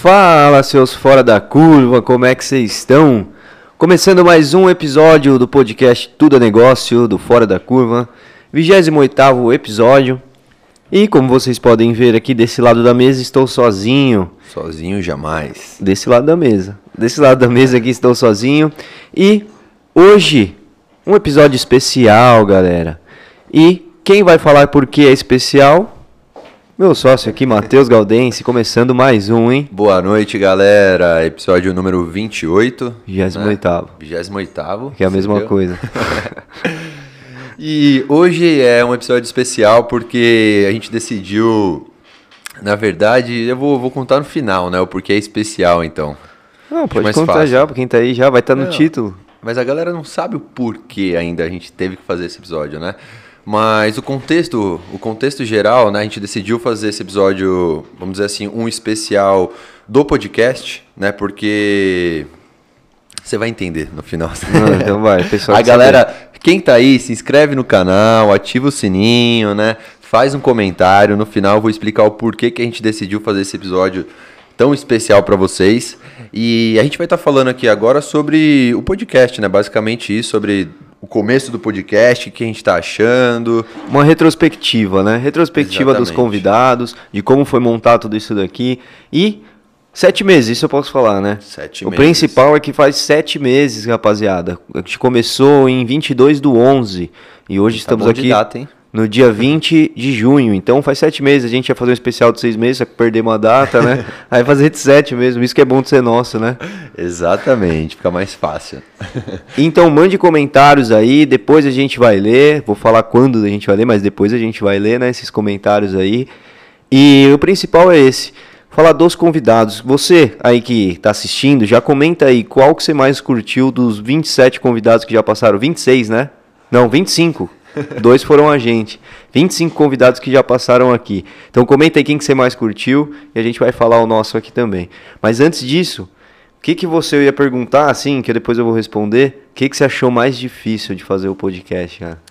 Fala, seus fora da curva, como é que vocês estão? Começando mais um episódio do podcast Tudo é Negócio do Fora da Curva, 28 episódio. E como vocês podem ver aqui desse lado da mesa, estou sozinho. Sozinho jamais. Desse lado da mesa. Desse lado da mesa aqui estou sozinho. E hoje, um episódio especial, galera. E quem vai falar por que é especial? Meu sócio aqui, Matheus Galdense, começando mais um, hein? Boa noite, galera. Episódio número 28. 28 né? 28 Que é a mesma coisa. e hoje é um episódio especial porque a gente decidiu. Na verdade, eu vou, vou contar no final, né? O porquê é especial, então. Não, pode contar fácil. já, pra quem tá aí já, vai estar tá no não, título. Mas a galera não sabe o porquê ainda a gente teve que fazer esse episódio, né? Mas o contexto, o contexto geral, né? A gente decidiu fazer esse episódio, vamos dizer assim, um especial do podcast, né? Porque você vai entender no final. Não, então vai, pessoal. A galera, saber. quem tá aí, se inscreve no canal, ativa o sininho, né? Faz um comentário. No final eu vou explicar o porquê que a gente decidiu fazer esse episódio tão especial para vocês. E a gente vai estar tá falando aqui agora sobre o podcast, né? Basicamente isso, sobre o começo do podcast, o que a gente está achando. Uma retrospectiva, né? Retrospectiva Exatamente. dos convidados, de como foi montado tudo isso daqui. E sete meses, isso eu posso falar, né? Sete o meses. O principal é que faz sete meses, rapaziada. A gente começou em 22 do 11 e hoje tá estamos aqui. Data, hein? no dia 20 de junho. Então faz sete meses, a gente ia fazer um especial de seis meses, só que perdemos uma data, né? Aí fazer de sete mesmo, isso que é bom de ser nosso, né? Exatamente, fica mais fácil. então mande comentários aí, depois a gente vai ler. Vou falar quando a gente vai ler, mas depois a gente vai ler, né? Esses comentários aí. E o principal é esse. Falar dos convidados. Você aí que está assistindo, já comenta aí qual que você mais curtiu dos 27 convidados que já passaram. 26, né? Não, 25. Dois foram a gente. 25 convidados que já passaram aqui. Então comenta aí quem que você mais curtiu e a gente vai falar o nosso aqui também. Mas antes disso, o que, que você ia perguntar, assim, que depois eu vou responder? O que, que você achou mais difícil de fazer o podcast, cara?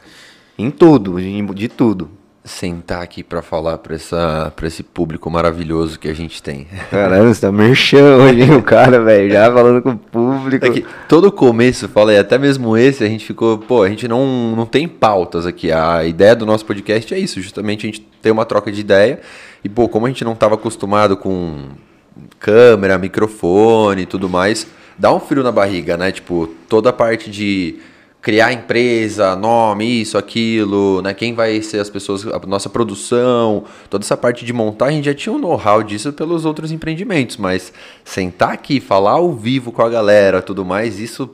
Em tudo, de tudo sentar aqui para falar para essa para esse público maravilhoso que a gente tem. Caramba, você tá merchan hoje, o cara, velho, já falando com o público. É que todo começo, falei, até mesmo esse, a gente ficou, pô, a gente não, não tem pautas aqui. A ideia do nosso podcast é isso, justamente a gente ter uma troca de ideia. E, pô, como a gente não estava acostumado com câmera, microfone e tudo mais, dá um frio na barriga, né? Tipo, toda a parte de criar empresa, nome, isso, aquilo, né? Quem vai ser as pessoas, a nossa produção, toda essa parte de montar, a gente já tinha um know-how disso pelos outros empreendimentos, mas sentar aqui, falar ao vivo com a galera, tudo mais, isso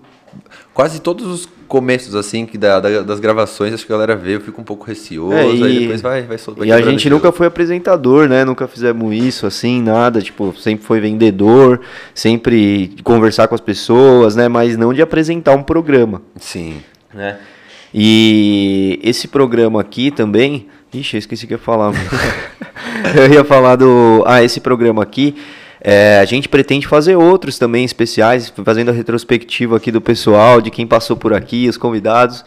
quase todos os começos, assim, que da, da, das gravações, acho que a galera vê, eu fico um pouco receoso, é, e, aí depois vai, vai, vai E a gente nunca foi apresentador, né? Nunca fizemos isso, assim, nada, tipo, sempre foi vendedor, sempre conversar com as pessoas, né? Mas não de apresentar um programa. Sim. Né? E esse programa aqui também... Ixi, eu esqueci o que eu ia falar. eu ia falar do... Ah, esse programa aqui... É, a gente pretende fazer outros também especiais, fazendo a retrospectiva aqui do pessoal, de quem passou por aqui, os convidados.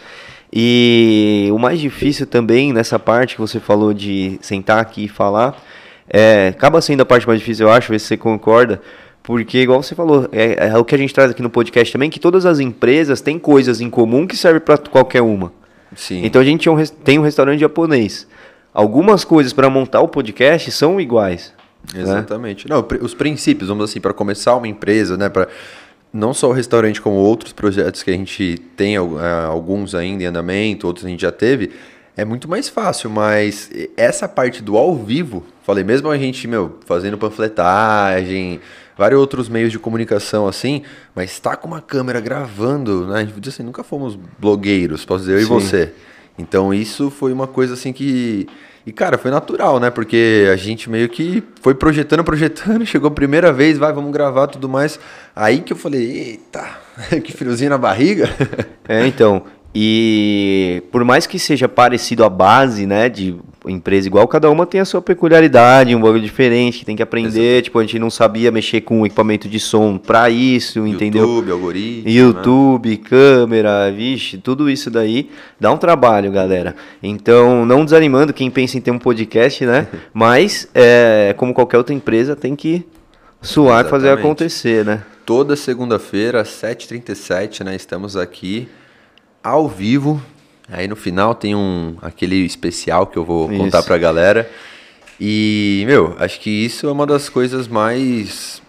E o mais difícil também nessa parte que você falou de sentar aqui e falar, é, acaba sendo a parte mais difícil, eu acho, ver se você concorda, porque, igual você falou, é, é, o que a gente traz aqui no podcast também, que todas as empresas têm coisas em comum que servem para qualquer uma. Sim. Então a gente tem um restaurante japonês. Algumas coisas para montar o podcast são iguais. Né? Exatamente. Né? Não, os princípios, vamos assim, para começar uma empresa, né? Para não só o restaurante, como outros projetos que a gente tem, é, alguns ainda em andamento, outros a gente já teve, é muito mais fácil, mas essa parte do ao vivo, falei, mesmo a gente, meu, fazendo panfletagem, vários outros meios de comunicação assim, mas está com uma câmera gravando, né? A gente assim, nunca fomos blogueiros, posso dizer, eu Sim. e você. Então isso foi uma coisa assim que e, cara, foi natural, né? Porque a gente meio que foi projetando, projetando, chegou a primeira vez, vai, vamos gravar tudo mais. Aí que eu falei, eita, que friozinho na barriga. É, então. E por mais que seja parecido a base, né? De empresa igual, cada uma tem a sua peculiaridade, um bagulho diferente, que tem que aprender. Exato. Tipo, a gente não sabia mexer com equipamento de som para isso, YouTube, entendeu? YouTube, algoritmo. YouTube, né? câmera, vixe, tudo isso daí dá um trabalho, galera. Então, não desanimando quem pensa em ter um podcast, né? Mas, é, como qualquer outra empresa, tem que suar e fazer acontecer, né? Toda segunda-feira, às 7h37, né? Estamos aqui ao vivo Aí no final tem um aquele especial que eu vou isso. contar pra galera. E, meu, acho que isso é uma das coisas mais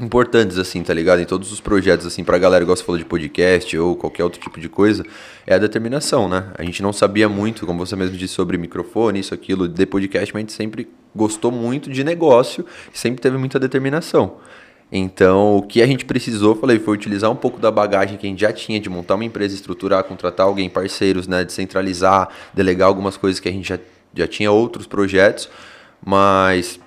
importantes, assim, tá ligado? Em todos os projetos, assim, pra galera, igual você falou de podcast ou qualquer outro tipo de coisa, é a determinação, né? A gente não sabia muito, como você mesmo disse, sobre microfone, isso, aquilo, de podcast, mas a gente sempre gostou muito de negócio e sempre teve muita determinação. Então, o que a gente precisou, falei, foi utilizar um pouco da bagagem que a gente já tinha de montar uma empresa, estruturar, contratar alguém, parceiros, né, descentralizar, delegar algumas coisas que a gente já, já tinha outros projetos, mas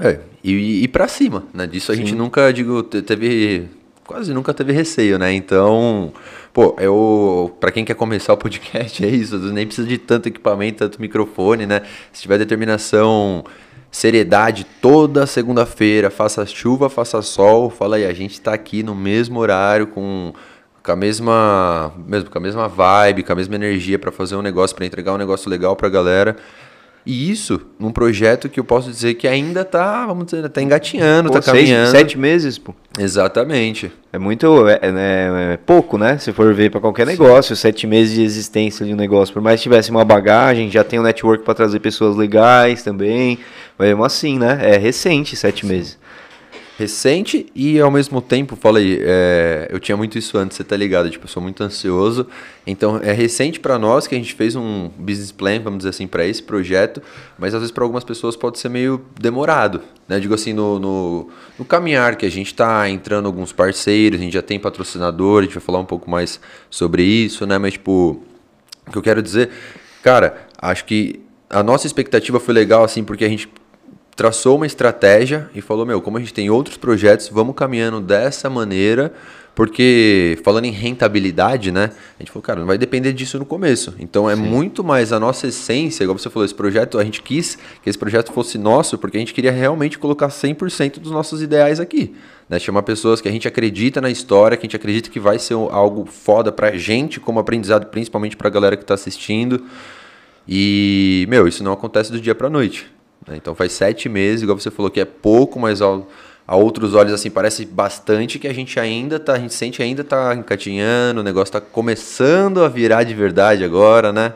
é, e, e para cima, né? Disso a Sim. gente nunca, digo, teve quase nunca teve receio, né? Então, pô, eu para quem quer começar o podcast é isso, nem precisa de tanto equipamento, tanto microfone, né? Se tiver determinação seriedade toda segunda-feira, faça chuva, faça sol, fala aí, a gente está aqui no mesmo horário com, com a mesma, mesmo com a mesma vibe, com a mesma energia para fazer um negócio, para entregar um negócio legal para a galera. E isso num projeto que eu posso dizer que ainda tá, vamos dizer, tá engatinhando, pô, tá caminhando. Seis, sete meses, pô. Exatamente. É muito, é, é, é pouco, né? Se for ver para qualquer negócio, Sim. sete meses de existência de um negócio. Por mais que tivesse uma bagagem, já tem um network para trazer pessoas legais também. Mas mesmo assim, né? É recente, sete Sim. meses recente e ao mesmo tempo, falei, é, eu tinha muito isso antes, você tá ligado? Tipo, eu sou muito ansioso. Então é recente para nós que a gente fez um business plan, vamos dizer assim, para esse projeto, mas às vezes para algumas pessoas pode ser meio demorado, né? Digo assim, no, no, no caminhar que a gente está entrando alguns parceiros, a gente já tem patrocinador, a gente vai falar um pouco mais sobre isso, né? Mas tipo, o que eu quero dizer, cara, acho que a nossa expectativa foi legal assim porque a gente traçou uma estratégia e falou: Meu, como a gente tem outros projetos, vamos caminhando dessa maneira. Porque, falando em rentabilidade, né? A gente falou, cara, não vai depender disso no começo. Então, é Sim. muito mais a nossa essência, igual você falou, esse projeto, a gente quis que esse projeto fosse nosso, porque a gente queria realmente colocar 100% dos nossos ideais aqui. Né? Chamar pessoas que a gente acredita na história, que a gente acredita que vai ser algo foda pra gente, como aprendizado, principalmente pra galera que tá assistindo. E, meu, isso não acontece do dia pra noite. Né? Então faz sete meses, igual você falou que é pouco, mas ao, a outros olhos assim parece bastante que a gente ainda tá, a gente sente ainda tá encatinhando, o negócio tá começando a virar de verdade agora, né?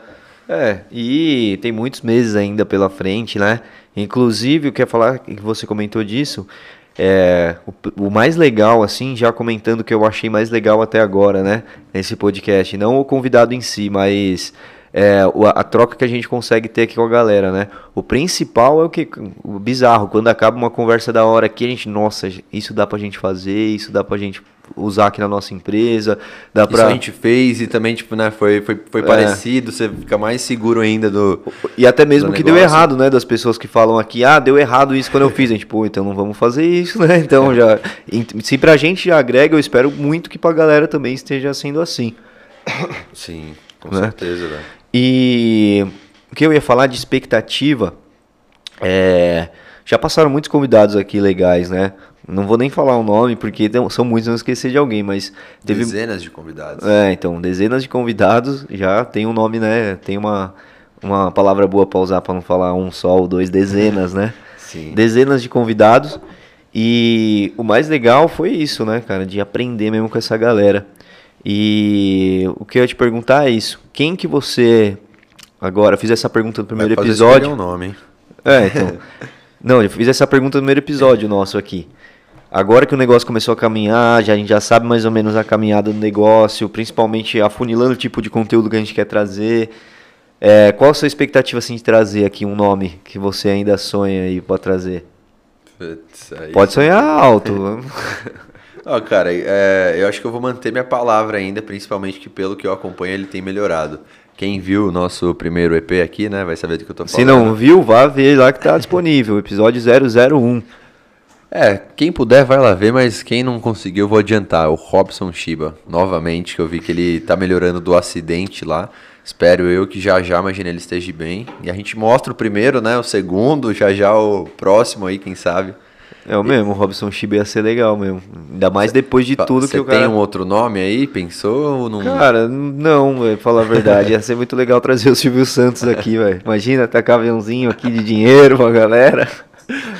É, e tem muitos meses ainda pela frente, né? Inclusive, eu quero falar que você comentou disso, é, o, o, mais legal, assim, já comentando que eu achei mais legal até agora, né? Nesse podcast. Não o convidado em si, mas é, a, troca que a gente consegue ter aqui com a galera, né? O principal é o que o bizarro, quando acaba uma conversa da hora aqui, a gente, nossa, isso dá pra gente fazer, isso dá pra gente usar aqui na nossa empresa, dá. Isso a gente fez e também, tipo, né, foi, foi, foi é. parecido, você fica mais seguro ainda do E até mesmo que deu errado, né, das pessoas que falam aqui, ah, deu errado isso quando eu fiz, a gente, pô, então não vamos fazer isso, né, então já... Se pra gente já agrega, eu espero muito que pra galera também esteja sendo assim. Sim, com né? certeza, velho. E o que eu ia falar de expectativa é. Já passaram muitos convidados aqui legais, né? Não vou nem falar o nome, porque são muitos, não esquecer de alguém, mas teve... Dezenas de convidados. É, então, dezenas de convidados, já tem um nome, né? Tem uma, uma palavra boa para usar para não falar um só ou dois, dezenas, né? Sim. Dezenas de convidados. E o mais legal foi isso, né, cara? De aprender mesmo com essa galera. E o que eu ia te perguntar é isso. Quem que você. Agora, fiz essa pergunta no primeiro Vai episódio. Um nome, hein? É, então. Não, eu fiz essa pergunta no primeiro episódio nosso aqui. Agora que o negócio começou a caminhar, já, a gente já sabe mais ou menos a caminhada do negócio, principalmente afunilando o tipo de conteúdo que a gente quer trazer. É, qual a sua expectativa assim, de trazer aqui um nome que você ainda sonha aí para trazer? Putz, Pode sonhar alto. Ó, cara, é, eu acho que eu vou manter minha palavra ainda, principalmente que pelo que eu acompanho ele tem melhorado. Quem viu o nosso primeiro EP aqui, né, vai saber do que eu tô falando. Se não viu, vá ver lá que tá disponível, episódio 001. É, quem puder vai lá ver, mas quem não conseguiu, eu vou adiantar. O Robson Shiba, novamente, que eu vi que ele tá melhorando do acidente lá. Espero eu que já já imagine ele esteja bem. E a gente mostra o primeiro, né? O segundo, já já o próximo aí, quem sabe. É o mesmo, o Robson Chiba ia ser legal mesmo. Ainda mais depois de tudo que o cara. tem um outro nome aí? Pensou ou não? Cara, não, véio, falar a verdade. ia ser muito legal trazer o Silvio Santos aqui, velho. Imagina, tacar aviãozinho aqui de dinheiro pra galera.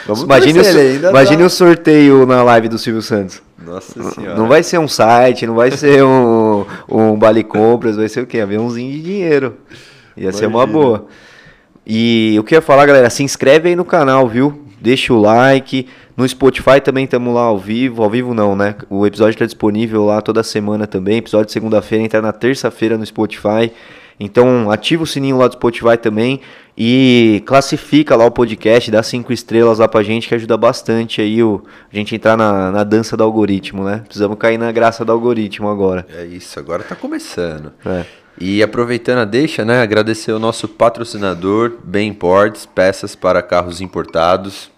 Vamos imagine o, imagine o sorteio na live do Silvio Santos. Nossa senhora. Não vai ser um site, não vai ser um, um vale compras, vai ser o quê? Aviãozinho de dinheiro. Ia imagina. ser uma boa. E o que eu ia falar, galera, se inscreve aí no canal, viu? Deixa o like. No Spotify também estamos lá ao vivo. Ao vivo não, né? O episódio está disponível lá toda semana também. Episódio de segunda-feira entra na terça-feira no Spotify. Então ativa o sininho lá do Spotify também e classifica lá o podcast, dá cinco estrelas lá pra gente que ajuda bastante aí o, a gente entrar na, na dança do algoritmo, né? Precisamos cair na graça do algoritmo agora. É isso, agora tá começando. É. E aproveitando a deixa, né, agradecer o nosso patrocinador, Bem Imports, peças para carros importados,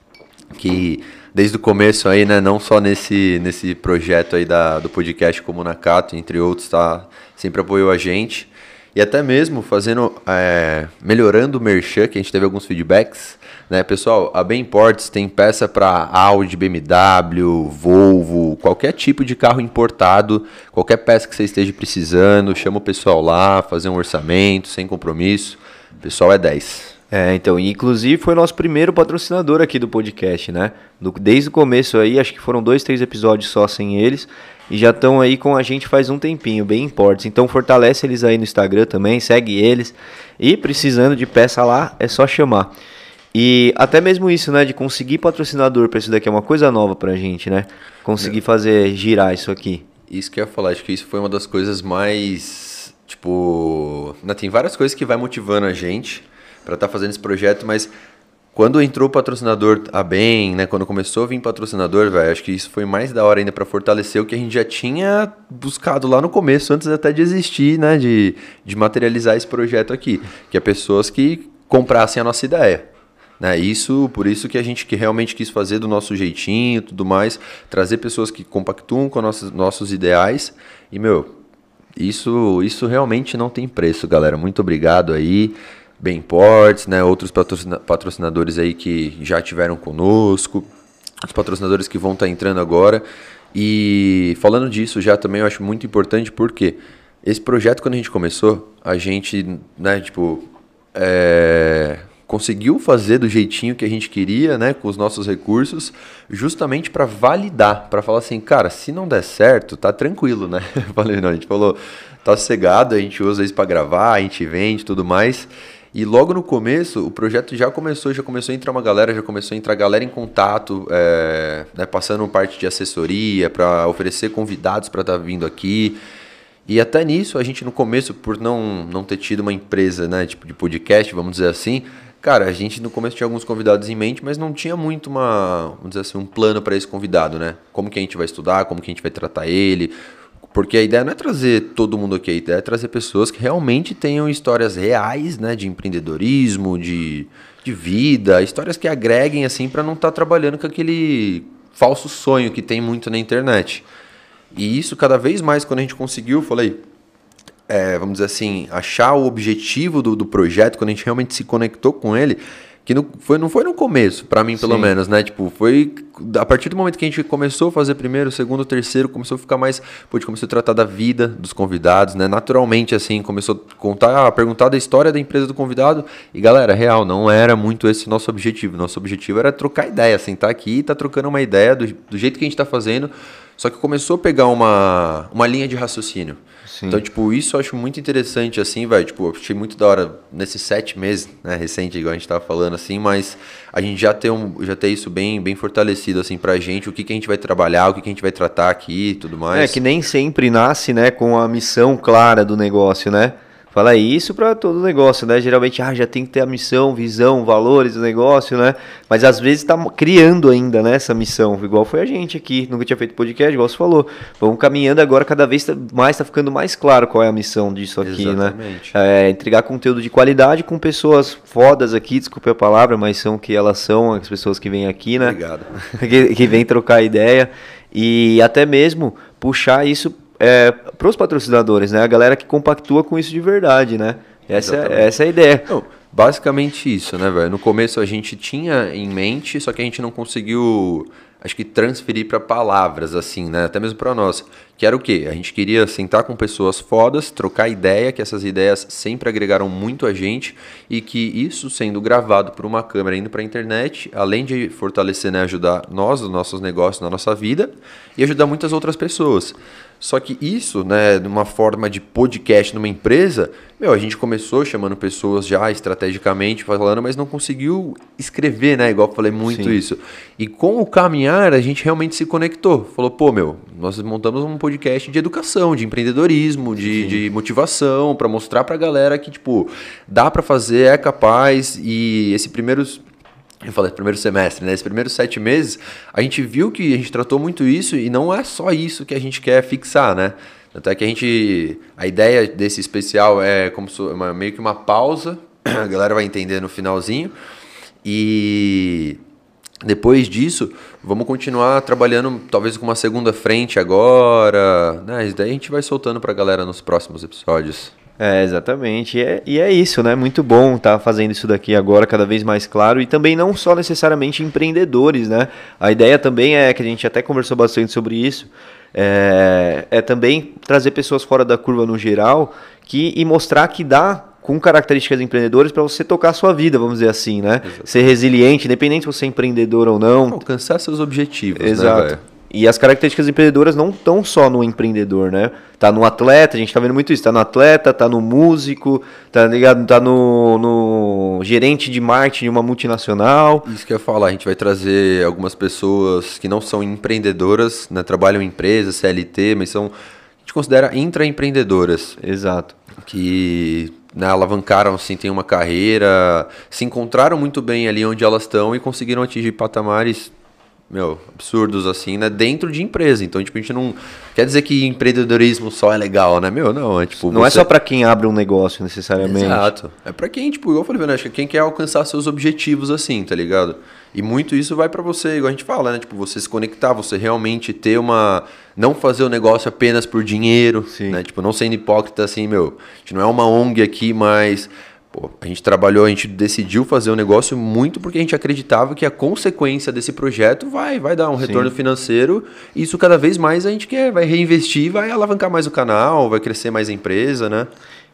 que desde o começo aí, né, não só nesse, nesse projeto aí da, do podcast como na Cato, entre outros, tá, sempre apoiou a gente. E até mesmo fazendo, é, melhorando o merchan, que a gente teve alguns feedbacks, né, pessoal, a Bem Imports tem peça para Audi, BMW, Volvo, qualquer tipo de carro importado, qualquer peça que você esteja precisando, chama o pessoal lá, fazer um orçamento, sem compromisso. O pessoal é 10. É, então, inclusive foi nosso primeiro patrocinador aqui do podcast, né? Do, desde o começo aí, acho que foram dois, três episódios só sem eles. E já estão aí com a gente faz um tempinho, bem importes. Então fortalece eles aí no Instagram também, segue eles. E precisando de peça lá, é só chamar. E até mesmo isso, né, de conseguir patrocinador para isso daqui é uma coisa nova pra gente, né? Conseguir é. fazer girar isso aqui. Isso que eu ia falar, acho que isso foi uma das coisas mais, tipo, né, tem várias coisas que vai motivando a gente para estar tá fazendo esse projeto, mas quando entrou o patrocinador a bem, né, quando começou a vir patrocinador, velho, acho que isso foi mais da hora ainda para fortalecer o que a gente já tinha buscado lá no começo, antes até de existir, né, de, de materializar esse projeto aqui, que é pessoas que comprassem a nossa ideia. Né? Isso, por isso que a gente que realmente quis fazer do nosso jeitinho, tudo mais, trazer pessoas que compactuam com nossos, nossos ideais. E meu, isso, isso realmente não tem preço, galera. Muito obrigado aí. Benports, né? Outros patrocinadores aí que já tiveram conosco, os patrocinadores que vão estar tá entrando agora. E falando disso já também eu acho muito importante porque esse projeto quando a gente começou, a gente, né, tipo, é, conseguiu fazer do jeitinho que a gente queria, né, com os nossos recursos, justamente para validar, para falar assim, cara, se não der certo, tá tranquilo, né? Falei, não, a gente falou, tá sossegado, a gente usa isso para gravar, a gente vende, tudo mais. E logo no começo, o projeto já começou, já começou a entrar uma galera, já começou a entrar galera em contato, é, né, passando parte de assessoria para oferecer convidados para estar tá vindo aqui. E até nisso, a gente no começo, por não, não ter tido uma empresa né, tipo de podcast, vamos dizer assim, Cara, a gente no começo tinha alguns convidados em mente, mas não tinha muito uma, vamos dizer assim, um plano para esse convidado, né? Como que a gente vai estudar, como que a gente vai tratar ele. Porque a ideia não é trazer todo mundo aqui, a ideia é trazer pessoas que realmente tenham histórias reais, né, de empreendedorismo, de, de vida, histórias que agreguem assim para não estar tá trabalhando com aquele falso sonho que tem muito na internet. E isso cada vez mais quando a gente conseguiu, falei, é, vamos dizer assim, achar o objetivo do, do projeto, quando a gente realmente se conectou com ele, que não foi, não foi no começo, para mim pelo Sim. menos, né? Tipo, foi a partir do momento que a gente começou a fazer primeiro, segundo, terceiro, começou a ficar mais, pô, começou a tratar da vida dos convidados, né? Naturalmente assim, começou a contar, a perguntar da história da empresa do convidado. E galera, real, não era muito esse nosso objetivo. Nosso objetivo era trocar ideia, sentar aqui e tá trocando uma ideia do, do jeito que a gente tá fazendo. Só que começou a pegar uma, uma linha de raciocínio. Sim. Então, tipo, isso eu acho muito interessante, assim, vai. Tipo, eu achei muito da hora nesses sete meses, né, recente, igual a gente tava falando, assim, mas a gente já tem, um, já tem isso bem, bem fortalecido, assim, pra gente, o que, que a gente vai trabalhar, o que, que a gente vai tratar aqui e tudo mais. É, que nem sempre nasce, né, com a missão clara do negócio, né? Fala isso para todo negócio, né? Geralmente, ah, já tem que ter a missão, visão, valores do negócio, né? Mas às vezes está criando ainda, né, essa missão, igual foi a gente aqui, nunca tinha feito podcast, igual você falou. Vamos caminhando agora, cada vez tá mais está ficando mais claro qual é a missão disso aqui, né? Exatamente. né? É, entregar conteúdo de qualidade com pessoas fodas aqui, desculpe a palavra, mas são que elas são, as pessoas que vêm aqui, né? Obrigado. que, que vêm trocar ideia e até mesmo puxar isso é, para os patrocinadores, né? A galera que compactua com isso de verdade, né? Essa, Exatamente. essa é a ideia. Não, basicamente isso, né, velho? No começo a gente tinha em mente, só que a gente não conseguiu, acho que transferir para palavras, assim, né? Até mesmo para nós. Que era o quê? A gente queria sentar com pessoas fodas, trocar ideia, que essas ideias sempre agregaram muito a gente e que isso sendo gravado por uma câmera indo para a internet, além de fortalecer, né, ajudar nós, os nossos negócios na nossa vida e ajudar muitas outras pessoas. Só que isso, né, de uma forma de podcast numa empresa, meu, a gente começou chamando pessoas já estrategicamente falando, mas não conseguiu escrever, né? Igual eu falei muito Sim. isso. E com o caminhar, a gente realmente se conectou. Falou, pô, meu, nós montamos um podcast de educação, de empreendedorismo, de, de motivação, para mostrar pra galera que, tipo, dá pra fazer, é capaz. E esse primeiros eu falei primeiro semestre, né? Esses primeiros sete meses, a gente viu que a gente tratou muito isso e não é só isso que a gente quer fixar, né? Tanto é que a gente. A ideia desse especial é como uma- meio que uma pausa, a galera vai entender no finalzinho. E depois disso, vamos continuar trabalhando talvez com uma segunda frente agora. Né? Isso daí a gente vai soltando pra galera nos próximos episódios. É, exatamente. E é, e é isso, né? Muito bom estar fazendo isso daqui agora cada vez mais claro e também não só necessariamente empreendedores, né? A ideia também é que a gente até conversou bastante sobre isso. É, é também trazer pessoas fora da curva no geral que, e mostrar que dá com características empreendedoras para você tocar a sua vida, vamos dizer assim, né? Ser resiliente, independente se você é empreendedor ou não. Alcançar seus objetivos, né, Exato. velho? E as características empreendedoras não estão só no empreendedor, né? Tá no atleta, a gente tá vendo muito isso, tá no atleta, tá no músico, tá ligado? Tá no, no gerente de marketing de uma multinacional. Isso que eu ia falar, a gente vai trazer algumas pessoas que não são empreendedoras, né, trabalham em empresas, CLT, mas são, a gente considera intraempreendedoras, Exato. que né, alavancaram, assim, têm uma carreira, se encontraram muito bem ali onde elas estão e conseguiram atingir patamares, meu, absurdos, assim, né, dentro de empresa. Então, tipo, a gente não quer dizer que empreendedorismo só é legal, né, meu, não, é tipo... Não é você- só para quem abre um negócio necessariamente. Exato. É pra quem, tipo, eu falei, né? Acho que quem quer alcançar seus objetivos assim, tá ligado? E muito isso vai pra você, igual a gente fala, né? Tipo, você se conectar, você realmente ter uma. Não fazer o negócio apenas por dinheiro, Sim. né? Tipo, não sendo hipócrita assim, meu. A gente não é uma ONG aqui, mas. Pô, a gente trabalhou, a gente decidiu fazer o negócio muito porque a gente acreditava que a consequência desse projeto vai, vai dar um retorno financeiro. E isso cada vez mais a gente quer, vai reinvestir, vai alavancar mais o canal, vai crescer mais a empresa, né?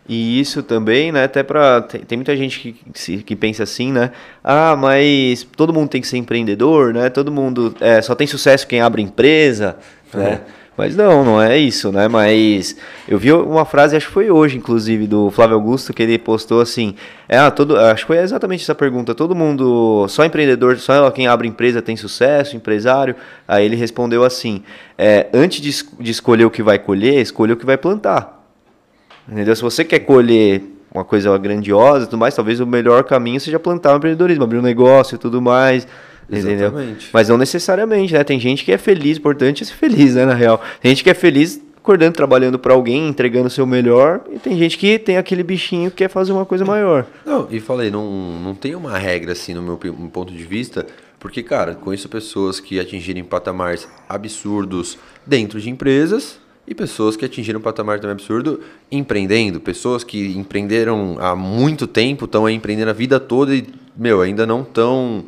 E isso também, né, até pra. Tem, tem muita gente que, que pensa assim, né? Ah, mas todo mundo tem que ser empreendedor, né? Todo mundo. É, só tem sucesso quem abre empresa, né? Mas não, não é isso, né? Mas eu vi uma frase, acho que foi hoje, inclusive, do Flávio Augusto, que ele postou assim: é, ah, todo, acho que foi exatamente essa pergunta. Todo mundo, só empreendedor, só quem abre empresa tem sucesso, empresário. Aí ele respondeu assim: é, antes de, de escolher o que vai colher, escolha o que vai plantar. Entendeu? Se você quer colher uma coisa grandiosa e tudo mais, talvez o melhor caminho seja plantar o empreendedorismo, abrir um negócio e tudo mais. Entendeu? Exatamente. Mas não necessariamente, né? Tem gente que é feliz, importante é ser feliz, né, na real. Tem gente que é feliz acordando, trabalhando para alguém, entregando o seu melhor, e tem gente que tem aquele bichinho que quer fazer uma coisa maior. Não, e falei, não, não tem uma regra assim no meu ponto de vista, porque, cara, conheço pessoas que atingirem patamares absurdos dentro de empresas e pessoas que atingiram um patamar também absurdo empreendendo, pessoas que empreenderam há muito tempo, estão aí empreendendo a vida toda e, meu, ainda não estão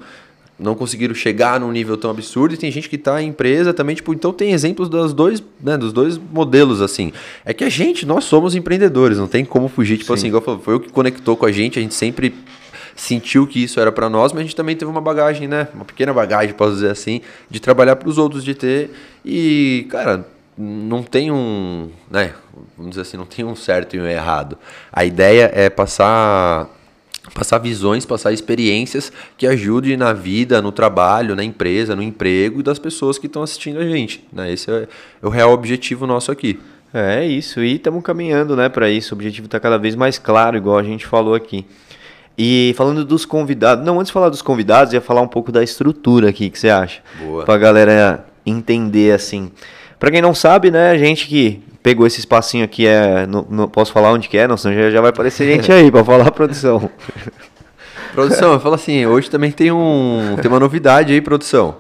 não conseguiram chegar num nível tão absurdo e tem gente que está em empresa também, tipo, então tem exemplos dos dois, né, dos dois modelos assim. É que a gente, nós somos empreendedores, não tem como fugir, tipo assim, igual eu falei, foi o que conectou com a gente, a gente sempre sentiu que isso era para nós, mas a gente também teve uma bagagem, né, uma pequena bagagem, posso dizer assim, de trabalhar para os outros, de ter e, cara, não tem um, né, vamos dizer assim, não tem um certo e um errado. A ideia é passar passar visões, passar experiências que ajudem na vida, no trabalho, na empresa, no emprego e das pessoas que estão assistindo a gente. Né? Esse é o real objetivo nosso aqui. É isso, e estamos caminhando, né, para isso. O objetivo está cada vez mais claro, igual a gente falou aqui. E falando dos convidados, não, antes de falar dos convidados, ia falar um pouco da estrutura aqui, o que você acha? Boa. Pra galera entender assim. Pra quem não sabe, né, a gente que pegou esse espacinho aqui é, não, não posso falar onde que é, não, senão já, já vai aparecer gente aí pra falar a produção. Produção, fala assim, hoje também tem um tem uma novidade aí, produção.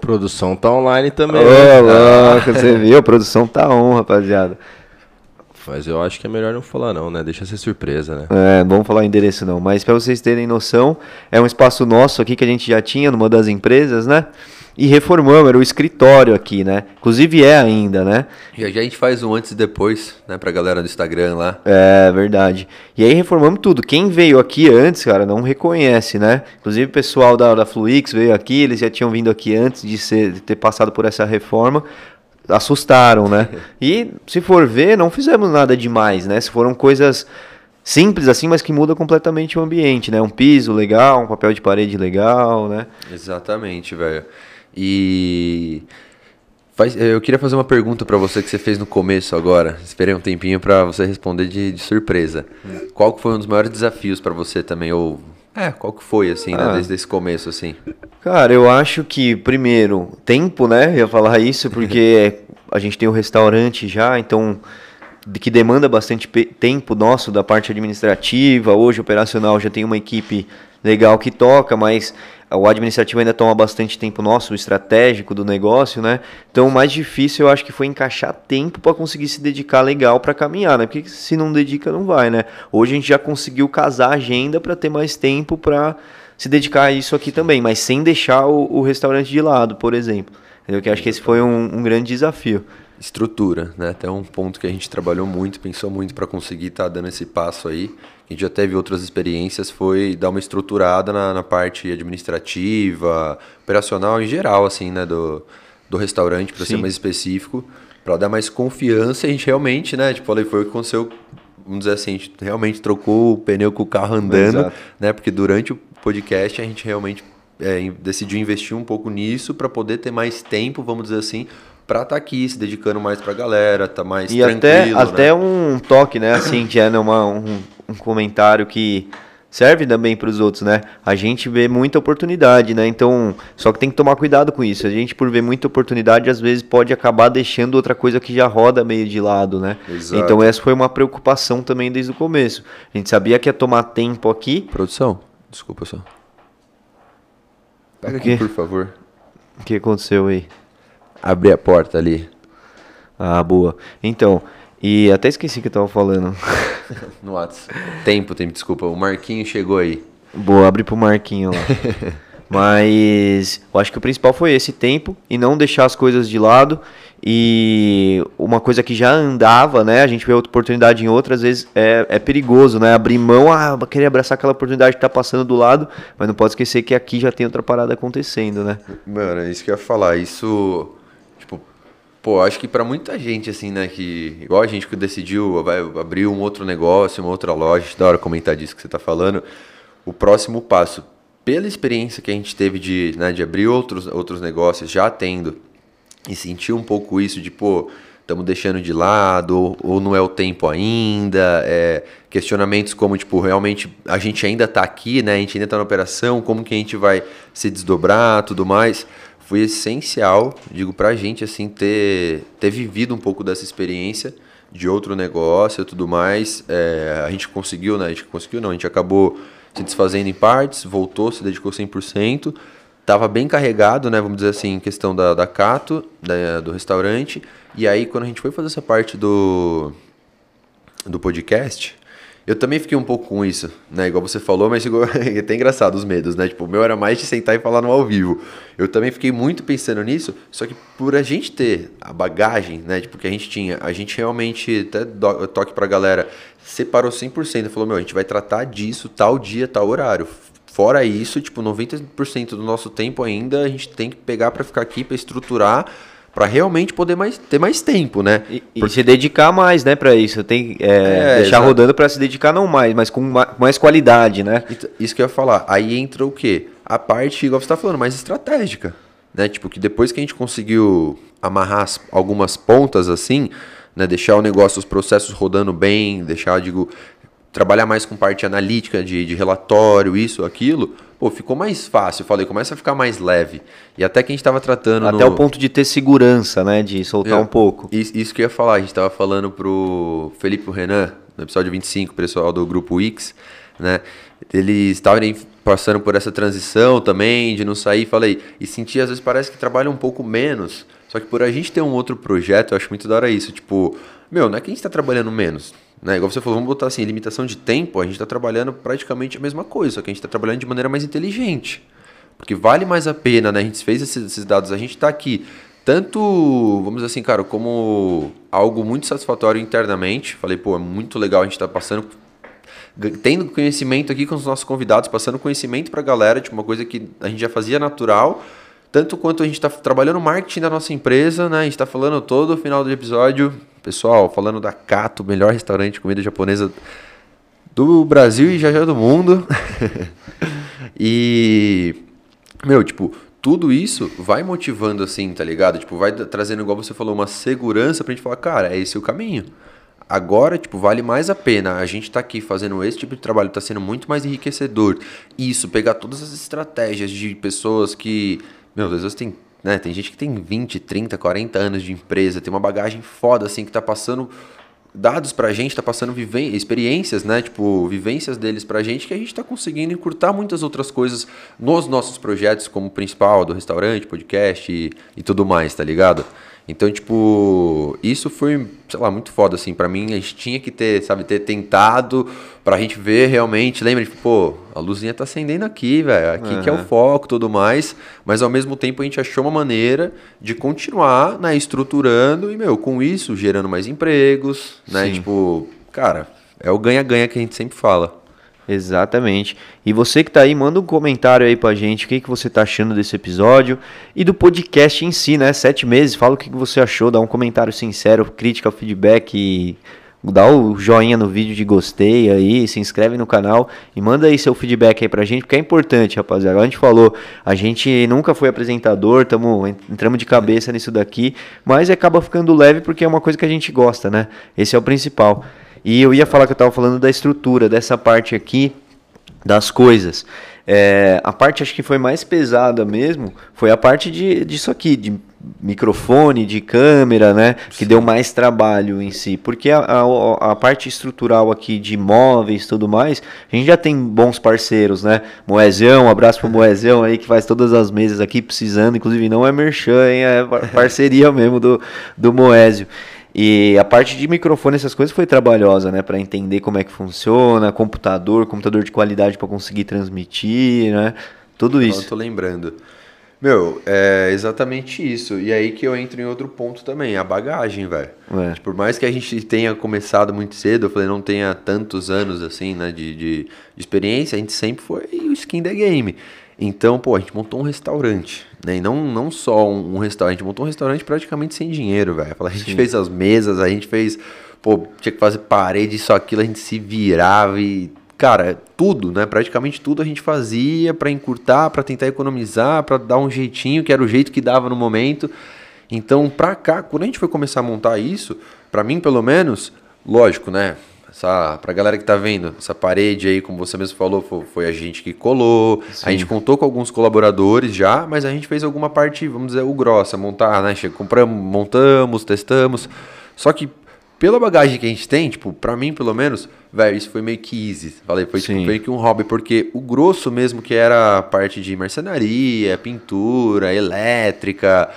Produção tá online também. Ô, né? louco, você viu? Produção tá on, rapaziada. Mas eu acho que é melhor não falar não, né? Deixa ser surpresa, né? É, não vamos falar endereço não, mas para vocês terem noção, é um espaço nosso aqui que a gente já tinha numa das empresas, né? E reformamos, era o escritório aqui, né? Inclusive é ainda, né? Já a gente faz um antes e depois, né, pra galera do Instagram lá. É, verdade. E aí reformamos tudo. Quem veio aqui antes, cara, não reconhece, né? Inclusive o pessoal da, da Fluix veio aqui, eles já tinham vindo aqui antes de, ser, de ter passado por essa reforma assustaram, né? E se for ver, não fizemos nada demais, né? Se foram coisas simples assim, mas que muda completamente o ambiente, né? Um piso legal, um papel de parede legal, né? Exatamente, velho. E faz, eu queria fazer uma pergunta para você que você fez no começo agora. Esperei um tempinho para você responder de, de surpresa. Hum. Qual foi um dos maiores desafios para você também ou é, qual que foi, assim, né, ah. né, desde esse começo, assim? Cara, eu acho que, primeiro, tempo, né, eu ia falar isso, porque a gente tem o um restaurante já, então, que demanda bastante tempo nosso da parte administrativa, hoje operacional já tem uma equipe legal que toca, mas o administrativo ainda toma bastante tempo nosso, o estratégico do negócio, né? Então o mais difícil eu acho que foi encaixar tempo para conseguir se dedicar legal para caminhar, né? Porque se não dedica não vai, né? Hoje a gente já conseguiu casar a agenda para ter mais tempo para se dedicar a isso aqui também, mas sem deixar o, o restaurante de lado, por exemplo. Eu que acho que esse foi um, um grande desafio estrutura, né? Até um ponto que a gente trabalhou muito, pensou muito para conseguir estar tá dando esse passo aí. A gente já teve outras experiências, foi dar uma estruturada na, na parte administrativa, operacional em geral, assim, né? Do, do restaurante, para ser mais específico, para dar mais confiança. A gente realmente, né? Tipo, falei, foi o que aconteceu. Vamos dizer assim, a gente realmente trocou o pneu com o carro andando, Exato. né? Porque durante o podcast a gente realmente é, decidiu investir um pouco nisso para poder ter mais tempo, vamos dizer assim, para estar tá aqui se dedicando mais para a galera, tá mais e tranquilo. Até, né? até um toque, né? Assim, que é numa, um, um comentário que serve também para os outros, né? A gente vê muita oportunidade, né? Então, só que tem que tomar cuidado com isso. A gente, por ver muita oportunidade, às vezes pode acabar deixando outra coisa que já roda meio de lado, né? Exato. Então, essa foi uma preocupação também desde o começo. A gente sabia que ia tomar tempo aqui. Produção, desculpa só. Pega aqui, por favor. O que aconteceu aí? abrir a porta ali. Ah, boa. Então, e até esqueci que eu tava falando. no WhatsApp. Tempo, tempo, desculpa. O Marquinho chegou aí. Boa, abre pro Marquinho lá. Mas eu acho que o principal foi esse tempo e não deixar as coisas de lado. E uma coisa que já andava, né? A gente vê outra oportunidade em outras vezes, é, é perigoso, né? Abrir mão, ah, querer abraçar aquela oportunidade que tá passando do lado, mas não pode esquecer que aqui já tem outra parada acontecendo, né? Mano, é isso que eu ia falar. Isso Pô, acho que para muita gente, assim, né, que igual a gente que decidiu vai abrir um outro negócio, uma outra loja, da hora comentar disso que você está falando, o próximo passo, pela experiência que a gente teve de, né, de abrir outros, outros negócios, já tendo, e sentir um pouco isso de, pô, estamos deixando de lado, ou, ou, não é o tempo ainda, é, questionamentos como, tipo, realmente a gente ainda está aqui, né, a gente ainda está na operação, como que a gente vai se desdobrar, tudo mais foi essencial, digo, pra gente, assim, ter, ter vivido um pouco dessa experiência de outro negócio e tudo mais. É, a gente conseguiu, né? A gente conseguiu, não, a gente acabou se desfazendo em partes, voltou, se dedicou 100%. Tava bem carregado, né? Vamos dizer assim, em questão da, da Cato, da, do restaurante. E aí, quando a gente foi fazer essa parte do, do podcast, eu também fiquei um pouco com isso, né? Igual você falou, mas é até engraçado os medos, né? Tipo, o meu era mais de sentar e falar no ao vivo. Eu também fiquei muito pensando nisso, só que por a gente ter a bagagem, né? Tipo, que a gente tinha, a gente realmente, até do, toque pra galera, separou 100% e falou, meu, a gente vai tratar disso tal dia, tal horário. Fora isso, tipo, 90% do nosso tempo ainda a gente tem que pegar para ficar aqui, para estruturar para realmente poder mais, ter mais tempo, né? E, e se dedicar mais, né, para isso. Tem é, é, deixar exato. rodando para se dedicar não mais, mas com mais qualidade, né? Isso que eu ia falar. Aí entra o quê? A parte, igual você tá falando, mais estratégica, né? Tipo que depois que a gente conseguiu amarrar as, algumas pontas assim, né, deixar o negócio, os processos rodando bem, deixar, digo, trabalhar mais com parte analítica de, de relatório, isso, aquilo pô, ficou mais fácil. Eu falei, começa a ficar mais leve. E até que a gente estava tratando. Até no... o ponto de ter segurança, né? De soltar é, um pouco. Isso, isso, que eu ia falar, a gente estava falando pro Felipe Renan, no episódio 25, pessoal do grupo X. né? Eles estavam passando por essa transição também, de não sair, falei, e senti, às vezes parece que trabalham um pouco menos, só que por a gente ter um outro projeto, eu acho muito da hora isso, tipo, meu, não é que a gente está trabalhando menos, né? Igual você falou, vamos botar assim, limitação de tempo, a gente está trabalhando praticamente a mesma coisa, só que a gente está trabalhando de maneira mais inteligente. Porque vale mais a pena, né? A gente fez esses, esses dados, a gente está aqui tanto, vamos dizer assim, cara, como algo muito satisfatório internamente. Falei, pô, é muito legal a gente estar tá passando tendo conhecimento aqui com os nossos convidados, passando conhecimento para a galera, tipo uma coisa que a gente já fazia natural, tanto quanto a gente está trabalhando marketing da nossa empresa, né? A gente está falando todo o final do episódio, pessoal, falando da Cato, melhor restaurante de comida japonesa do Brasil e já já do mundo. e meu, tipo, tudo isso vai motivando assim, tá ligado? Tipo, vai trazendo, igual você falou, uma segurança pra gente falar, cara, é esse o caminho. Agora, tipo, vale mais a pena. A gente tá aqui fazendo esse tipo de trabalho, tá sendo muito mais enriquecedor. Isso, pegar todas as estratégias de pessoas que, meu, às vezes tem, né, tem gente que tem 20, 30, 40 anos de empresa, tem uma bagagem foda assim que tá passando dados pra gente, tá passando viven experiências, né? Tipo, vivências deles pra gente que a gente tá conseguindo encurtar muitas outras coisas nos nossos projetos, como principal do restaurante, podcast e, e tudo mais, tá ligado? Então, tipo, isso foi, sei lá, muito foda, assim, para mim, a gente tinha que ter, sabe, ter tentado pra gente ver realmente, lembra, tipo, pô, a luzinha tá acendendo aqui, velho, aqui uhum. que é o foco tudo mais, mas ao mesmo tempo a gente achou uma maneira de continuar, né, estruturando e, meu, com isso, gerando mais empregos, né, Sim. tipo, cara, é o ganha-ganha que a gente sempre fala. Exatamente. E você que tá aí, manda um comentário aí pra gente, o que, que você tá achando desse episódio e do podcast em si, né? Sete meses, fala o que, que você achou, dá um comentário sincero, crítica, feedback e dá o joinha no vídeo de gostei aí, se inscreve no canal e manda aí seu feedback aí pra gente, porque é importante, rapaziada. A gente falou, a gente nunca foi apresentador, tamo, entramos de cabeça nisso daqui, mas acaba ficando leve porque é uma coisa que a gente gosta, né? Esse é o principal. E eu ia falar que eu estava falando da estrutura, dessa parte aqui das coisas. É, a parte acho que foi mais pesada mesmo foi a parte de, disso aqui, de microfone, de câmera, né? Sim. Que deu mais trabalho em si. Porque a, a, a, parte estrutural aqui de móveis tudo mais, a gente já tem bons parceiros, né? Moezão, um abraço pro Moezão aí que faz todas as mesas aqui precisando. Inclusive não é merchan, hein? É parceria mesmo do, do Moésio. E a parte de microfone, essas coisas foi trabalhosa, né? Para entender como é que funciona, computador, computador de qualidade para conseguir transmitir, né? Tudo isso. Eu tô lembrando. Meu, é exatamente isso. E aí que eu entro em outro ponto também, a bagagem, velho. É. Tipo, por mais que a gente tenha começado muito cedo, eu falei, não tenha tantos anos assim, né, de, de, de experiência, a gente sempre foi o skin da game. Então, pô, a gente montou um restaurante, né? E não, não só um, um restaurante, a gente montou um restaurante praticamente sem dinheiro, velho. A gente Sim. fez as mesas, a gente fez, pô, tinha que fazer parede, isso, aquilo, a gente se virava e, cara, tudo, né? Praticamente tudo a gente fazia para encurtar, para tentar economizar, para dar um jeitinho, que era o jeito que dava no momento. Então, pra cá, quando a gente foi começar a montar isso, para mim, pelo menos, lógico, né? Essa, pra galera que tá vendo, essa parede aí, como você mesmo falou, foi, foi a gente que colou. Sim. A gente contou com alguns colaboradores já, mas a gente fez alguma parte, vamos dizer, o grossa, montar, né? Compramos, montamos, testamos. Só que pela bagagem que a gente tem, tipo, pra mim pelo menos, velho, isso foi meio que easy. Falei, foi tipo, meio que um hobby, porque o grosso mesmo que era a parte de marcenaria, pintura, elétrica,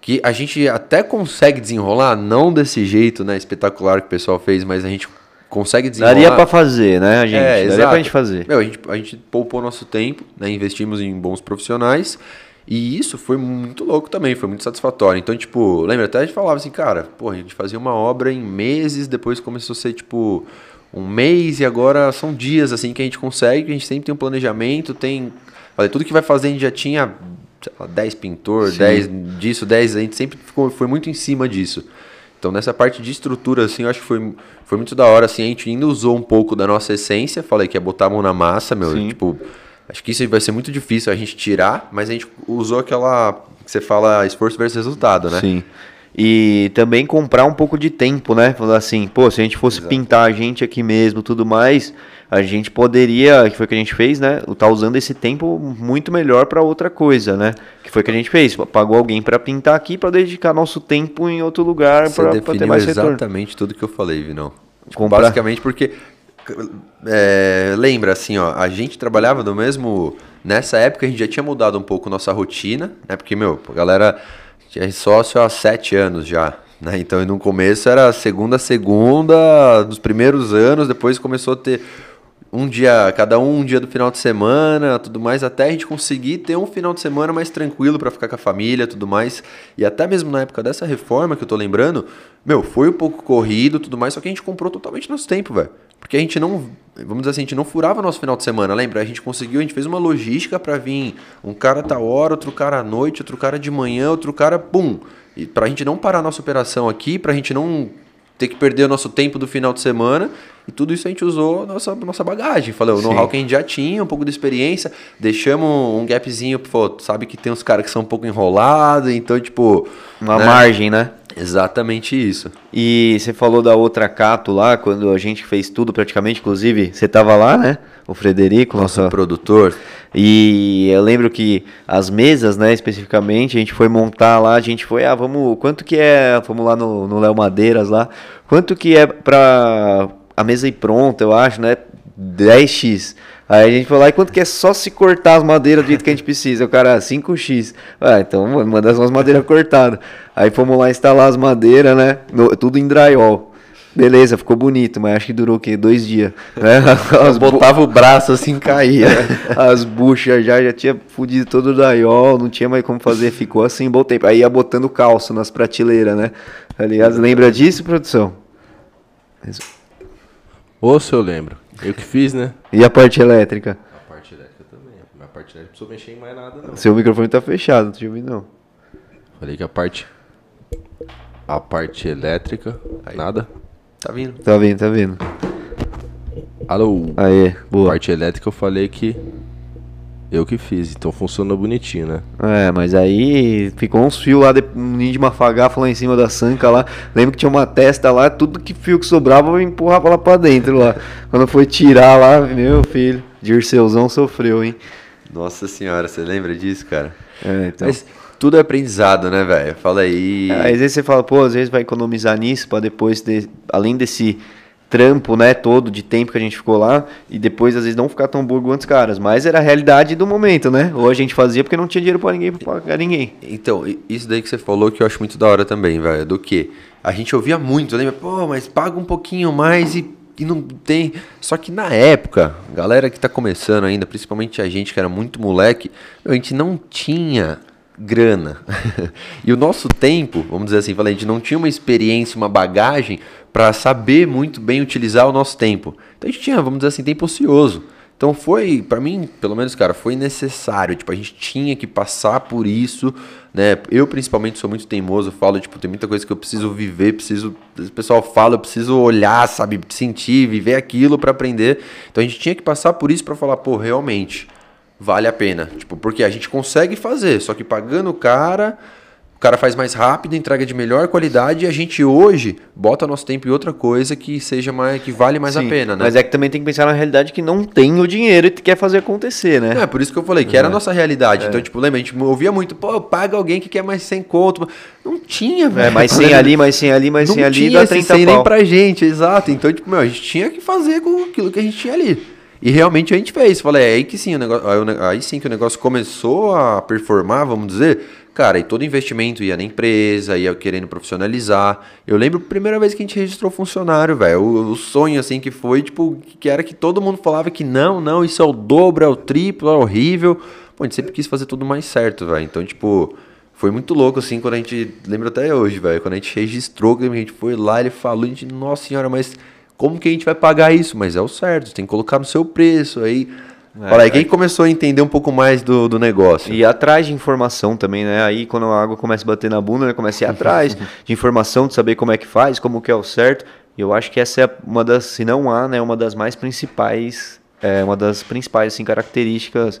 que a gente até consegue desenrolar, não desse jeito, né, espetacular que o pessoal fez, mas a gente consegue desenrolar. Daria para fazer, né, a gente? É, Daria exato. pra gente fazer. Meu, a, gente, a gente poupou nosso tempo, né, investimos em bons profissionais. E isso foi muito louco também, foi muito satisfatório. Então, tipo, lembra até a gente falava assim, cara, pô, a gente fazia uma obra em meses, depois começou a ser tipo um mês e agora são dias assim que a gente consegue, a gente sempre tem um planejamento, tem. Falei, tudo que vai fazer a gente já tinha lá, 10 pintor, 10 disso, 10, a gente sempre ficou, foi muito em cima disso. Então, nessa parte de estrutura, assim, eu acho que foi, foi muito da hora, assim, a gente ainda usou um pouco da nossa essência, falei que é botar a mão na massa, meu, Sim. tipo, acho que isso vai ser muito difícil a gente tirar, mas a gente usou aquela, que você fala, esforço versus resultado, né? Sim. E também comprar um pouco de tempo, né? Falar assim, pô, se a gente fosse Exato. pintar a gente aqui mesmo, tudo mais, a gente poderia, que foi o que a gente fez, né? Tá usando esse tempo muito melhor para outra coisa, né? Que foi o que a gente fez, pagou alguém para pintar aqui para dedicar nosso tempo em outro lugar para ter mais retorno. exatamente tudo que eu falei, Vinão. Tipo. Basicamente porque é, lembra assim, ó, a gente trabalhava do mesmo. Nessa época a gente já tinha mudado um pouco nossa rotina, né? Porque, meu, a galera é sócio há sete anos já. Né? Então, no começo era segunda a segunda, nos primeiros anos, depois começou a ter um dia, cada um um dia do final de semana, tudo mais, até a gente conseguir ter um final de semana mais tranquilo para ficar com a família, tudo mais. E até mesmo na época dessa reforma que eu tô lembrando, meu, foi um pouco corrido, tudo mais, só que a gente comprou totalmente nosso tempo, velho. Porque a gente não, vamos dizer assim, a gente não furava nosso final de semana, lembra? A gente conseguiu, a gente fez uma logística para vir um cara tal hora, outro cara à noite, outro cara de manhã, outro cara, pum. E pra gente não parar nossa operação aqui, pra gente não ter que perder o nosso tempo do final de semana. E tudo isso a gente usou nossa, nossa bagagem. Falei, o know-how que a gente já tinha, um pouco de experiência. Deixamos um gapzinho, pô, sabe que tem uns caras que são um pouco enrolados, então, tipo. Uma né? margem, né? Exatamente isso. E você falou da outra Cato lá, quando a gente fez tudo praticamente, inclusive, você tava lá, né? O Frederico, Nosso produtor. E eu lembro que as mesas, né, especificamente, a gente foi montar lá, a gente foi, ah, vamos, quanto que é, fomos lá no, Léo Madeiras lá, quanto que é pra a mesa ir pronta, eu acho, né, 10x. Aí a gente lá, e quanto que é só se cortar as madeiras do jeito que a gente precisa? O cara, 5x. Ah, então manda umas madeiras cortadas. Aí fomos lá instalar as madeiras, né, no- tudo em drywall. Beleza, ficou bonito, mas acho que durou o quê? Dois dias. Né? Botava o braço assim, caía. as buchas já, já tinha fudido todo o daiol, não tinha mais como fazer, ficou assim tempo. Aí ia botando calço nas prateleiras, né? Aliás, lembra disso, produção? Ô, se eu lembro. Eu que fiz, né? E a parte elétrica? A parte elétrica também. A parte elétrica não precisou mexer em mais nada, não. Seu microfone tá fechado, não tinha ouvido não. Falei que a parte. A parte elétrica. Nada. Tá vindo? Tá vendo, tá vendo. Alô. Aê, A boa. parte elétrica eu falei que. Eu que fiz, então funcionou bonitinho, né? É, mas aí ficou uns fios lá, de, um ninho de mafagafa lá em cima da sanca lá. Lembro que tinha uma testa lá, tudo que fio que sobrava eu empurrava lá pra dentro lá. Quando foi tirar lá, meu filho, Dirceuzão sofreu, hein? Nossa senhora, você lembra disso, cara? É, então. Mas tudo é aprendizado, né, velho? Fala aí. É, Às vezes você fala, pô, às vezes vai economizar nisso pra depois, de- além desse trampo, né, todo de tempo que a gente ficou lá, e depois às vezes não ficar tão burro quanto os caras. Mas era a realidade do momento, né? Ou a gente fazia porque não tinha dinheiro pra ninguém, pra pagar ninguém. Então, isso daí que você falou que eu acho muito da hora também, velho. Do que? A gente ouvia muito, lembra? Pô, mas paga um pouquinho mais e, e não tem. Só que na época, galera que tá começando ainda, principalmente a gente que era muito moleque, a gente não tinha grana. e o nosso tempo, vamos dizer assim, falei, a gente não tinha uma experiência, uma bagagem para saber muito bem utilizar o nosso tempo. Então a gente tinha, vamos dizer assim, tempo ocioso. Então foi, pra mim, pelo menos, cara, foi necessário. Tipo, a gente tinha que passar por isso, né? Eu, principalmente, sou muito teimoso. Falo, tipo, tem muita coisa que eu preciso viver, preciso. O pessoal fala, eu preciso olhar, sabe? Sentir, viver aquilo pra aprender. Então a gente tinha que passar por isso pra falar, pô, realmente, vale a pena. Tipo, porque a gente consegue fazer, só que pagando o cara. O cara faz mais rápido, entrega de melhor qualidade e a gente hoje bota nosso tempo em outra coisa que seja mais que vale mais a Sim, pena, né? Mas é que também tem que pensar na realidade que não tem o dinheiro e quer fazer acontecer, né? É, por isso que eu falei, que era a nossa realidade. Então, tipo, lembra, a gente ouvia muito, pô, paga alguém que quer mais 100 conto. Não tinha, velho. É, mais 100 ali, mais 100 ali, mais não 100 ali, dá esse 30 100 nem pau. pra gente, exato. Então, tipo, meu, a gente tinha que fazer com aquilo que a gente tinha ali. E realmente a gente fez. Falei, é aí que sim, o negócio, aí, sim que o negócio começou a performar, vamos dizer. Cara, e todo investimento ia na empresa, ia querendo profissionalizar. Eu lembro a primeira vez que a gente registrou funcionário, velho. O, o sonho, assim, que foi, tipo, que era que todo mundo falava que não, não, isso é o dobro, é o triplo, é horrível. Pô, a gente sempre quis fazer tudo mais certo, velho. Então, tipo, foi muito louco, assim, quando a gente. Lembro até hoje, velho. Quando a gente registrou, a gente foi lá, ele falou, a gente, nossa senhora, mas como que a gente vai pagar isso? Mas é o certo, você tem que colocar no seu preço. Aí. Olha aí, quem começou a entender um pouco mais do, do negócio? É, E atrás de informação também, né? Aí quando a água começa a bater na bunda, né? começa a ir atrás de informação, de saber como é que faz, como que é o certo. E eu acho que essa é uma das, se não há, né? Uma das mais principais, é, uma das principais assim, características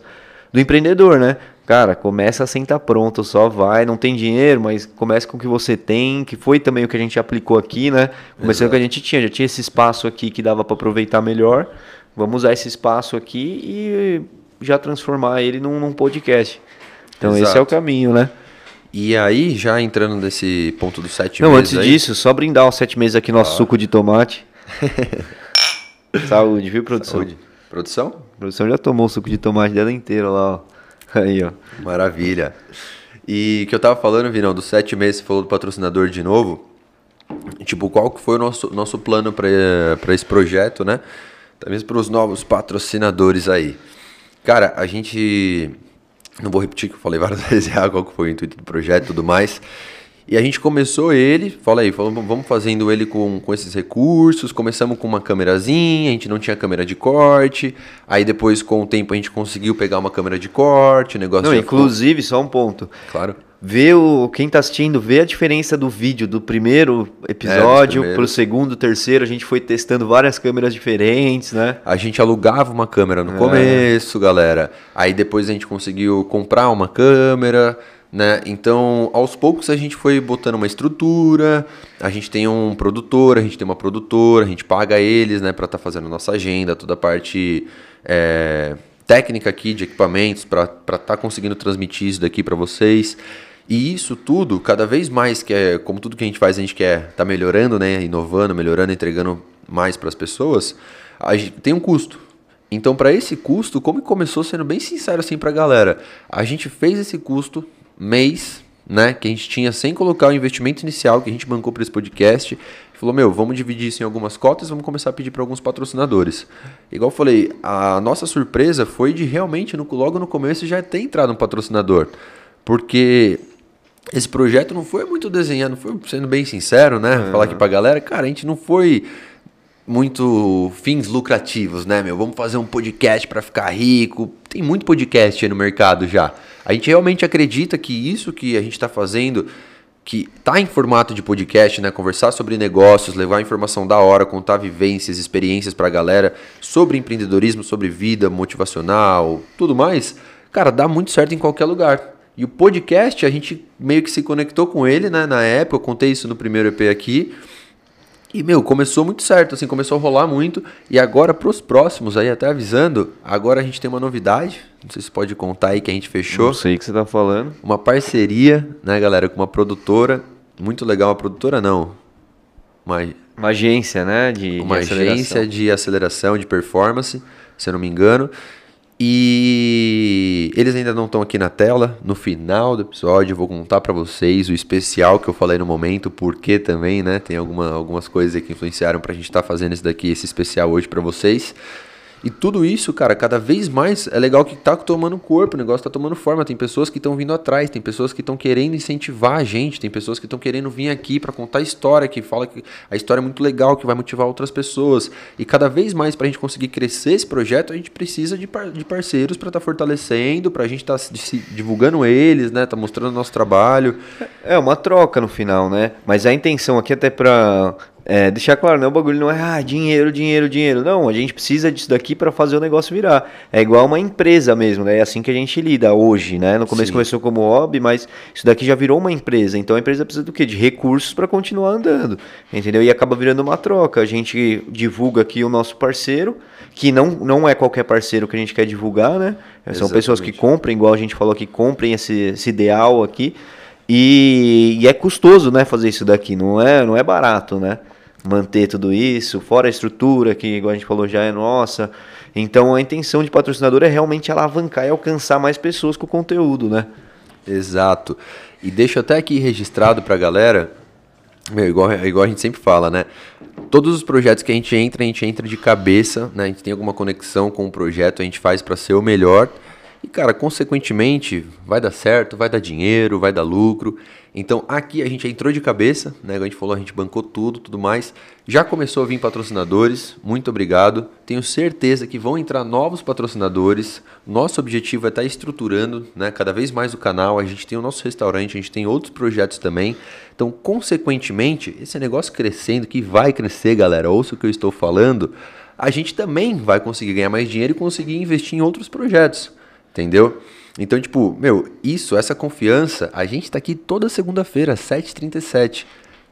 do empreendedor, né? Cara, começa sem estar pronto, só vai, não tem dinheiro, mas começa com o que você tem, que foi também o que a gente aplicou aqui, né? Começando com o que a gente tinha, já tinha esse espaço aqui que dava para aproveitar melhor. Vamos usar esse espaço aqui e já transformar ele num, num podcast. Então esse é o Exato. caminho, né? E aí, já entrando nesse ponto dos sete Não, meses antes aí, disso, só brindar os sete meses aqui nosso suco de tomate. Saúde, viu, produção? Saúde. Produção? A produção já tomou o suco de tomate dela inteira lá, ó. Aí, ó. Maravilha. E que eu tava falando, Vinão, dos sete meses, você falou do patrocinador de novo. Tipo, qual que foi o nosso, nosso plano para esse projeto, né? Talvez para os novos patrocinadores aí. Cara, a gente. Não vou repetir que eu falei várias vezes qual que foi o intuito do projeto e tudo mais. E a gente começou ele, fala aí, falou, vamos fazendo ele com, com esses recursos. Começamos com uma câmerazinha, a gente não tinha câmera de corte. Aí depois, com o tempo, a gente conseguiu pegar uma câmera de corte, o negócio Não, inclusive, ficou... só um ponto. Claro. Vê o, quem tá assistindo, vê a diferença do vídeo do primeiro episódio é, pro segundo, terceiro. A gente foi testando várias câmeras diferentes, né? A gente alugava uma câmera no é. começo, galera. Aí depois a gente conseguiu comprar uma câmera né? Então, aos poucos a gente foi botando uma estrutura, a gente tem um produtor, a gente tem uma produtora, a gente paga eles, né, para estar tá fazendo nossa agenda, toda a parte é, técnica aqui de equipamentos, para estar tá conseguindo transmitir isso daqui para vocês. E isso tudo, cada vez mais, que é, como tudo que a gente faz, a gente quer estar tá melhorando, né, inovando, melhorando, entregando mais para as pessoas, gente tem um custo. Então, para esse custo, como começou sendo bem sincero assim para a galera, a gente fez esse custo mês, né, que a gente tinha sem colocar o investimento inicial que a gente bancou para esse podcast, falou: "Meu, vamos dividir isso em algumas cotas, vamos começar a pedir para alguns patrocinadores". Igual eu falei, a nossa surpresa foi de realmente no, logo no começo já ter entrado um patrocinador, porque esse projeto não foi muito desenhado, foi sendo bem sincero, né? Falar aqui pra galera, cara, a gente não foi muito fins lucrativos, né, meu? Vamos fazer um podcast para ficar rico. Tem muito podcast aí no mercado já. A gente realmente acredita que isso que a gente está fazendo, que está em formato de podcast, né? Conversar sobre negócios, levar informação da hora, contar vivências, experiências para a galera sobre empreendedorismo, sobre vida motivacional, tudo mais, cara, dá muito certo em qualquer lugar. E o podcast, a gente meio que se conectou com ele, né? Na época, eu contei isso no primeiro EP aqui. E, meu, começou muito certo, assim, começou a rolar muito. E agora, pros próximos, aí até avisando, agora a gente tem uma novidade. Não sei se pode contar aí que a gente fechou. Não sei o que você tá falando. Uma parceria, né, galera, com uma produtora. Muito legal, uma produtora não. Uma, uma agência, né? De, uma de agência de aceleração, de performance, se eu não me engano. E eles ainda não estão aqui na tela. No final do episódio, eu vou contar para vocês o especial que eu falei no momento, porque também, né? Tem alguma, algumas coisas que influenciaram pra gente estar tá fazendo esse daqui, esse especial hoje para vocês. E tudo isso, cara, cada vez mais é legal que tá tomando corpo, o negócio tá tomando forma. Tem pessoas que estão vindo atrás, tem pessoas que estão querendo incentivar a gente, tem pessoas que estão querendo vir aqui para contar história, que fala que a história é muito legal, que vai motivar outras pessoas. E cada vez mais para a gente conseguir crescer esse projeto, a gente precisa de, par de parceiros para estar tá fortalecendo, para a gente estar tá divulgando eles, né, tá mostrando nosso trabalho. É uma troca no final, né? Mas a intenção aqui até para é, deixar claro, né? O bagulho não é ah, dinheiro, dinheiro, dinheiro. Não, a gente precisa disso daqui para fazer o negócio virar. É igual uma empresa mesmo, né? É assim que a gente lida hoje, né? No começo Sim. começou como hobby, mas isso daqui já virou uma empresa. Então a empresa precisa do quê? De recursos para continuar andando, entendeu? E acaba virando uma troca. A gente divulga aqui o nosso parceiro, que não, não é qualquer parceiro que a gente quer divulgar, né? São Exatamente. pessoas que comprem, igual a gente falou aqui, comprem esse, esse ideal aqui. E, e, é custoso, né, fazer isso daqui, não é, não é barato, né? Manter tudo isso, fora a estrutura, que igual a gente falou já é nossa. Então a intenção de patrocinador é realmente alavancar e alcançar mais pessoas com o conteúdo, né? Exato. E deixa até aqui registrado pra galera, meu, igual, igual a gente sempre fala, né? Todos os projetos que a gente entra, a gente entra de cabeça, né? A gente tem alguma conexão com o projeto, a gente faz para ser o melhor. E, cara, consequentemente, vai dar certo, vai dar dinheiro, vai dar lucro. Então, aqui a gente entrou de cabeça, né? a gente falou, a gente bancou tudo, tudo mais. Já começou a vir patrocinadores, muito obrigado. Tenho certeza que vão entrar novos patrocinadores. Nosso objetivo é estar estruturando né, cada vez mais o canal. A gente tem o nosso restaurante, a gente tem outros projetos também. Então, consequentemente, esse negócio crescendo, que vai crescer, galera, ouça o que eu estou falando, a gente também vai conseguir ganhar mais dinheiro e conseguir investir em outros projetos. Entendeu? Então, tipo, meu, isso, essa confiança, a gente tá aqui toda segunda-feira, 7h37,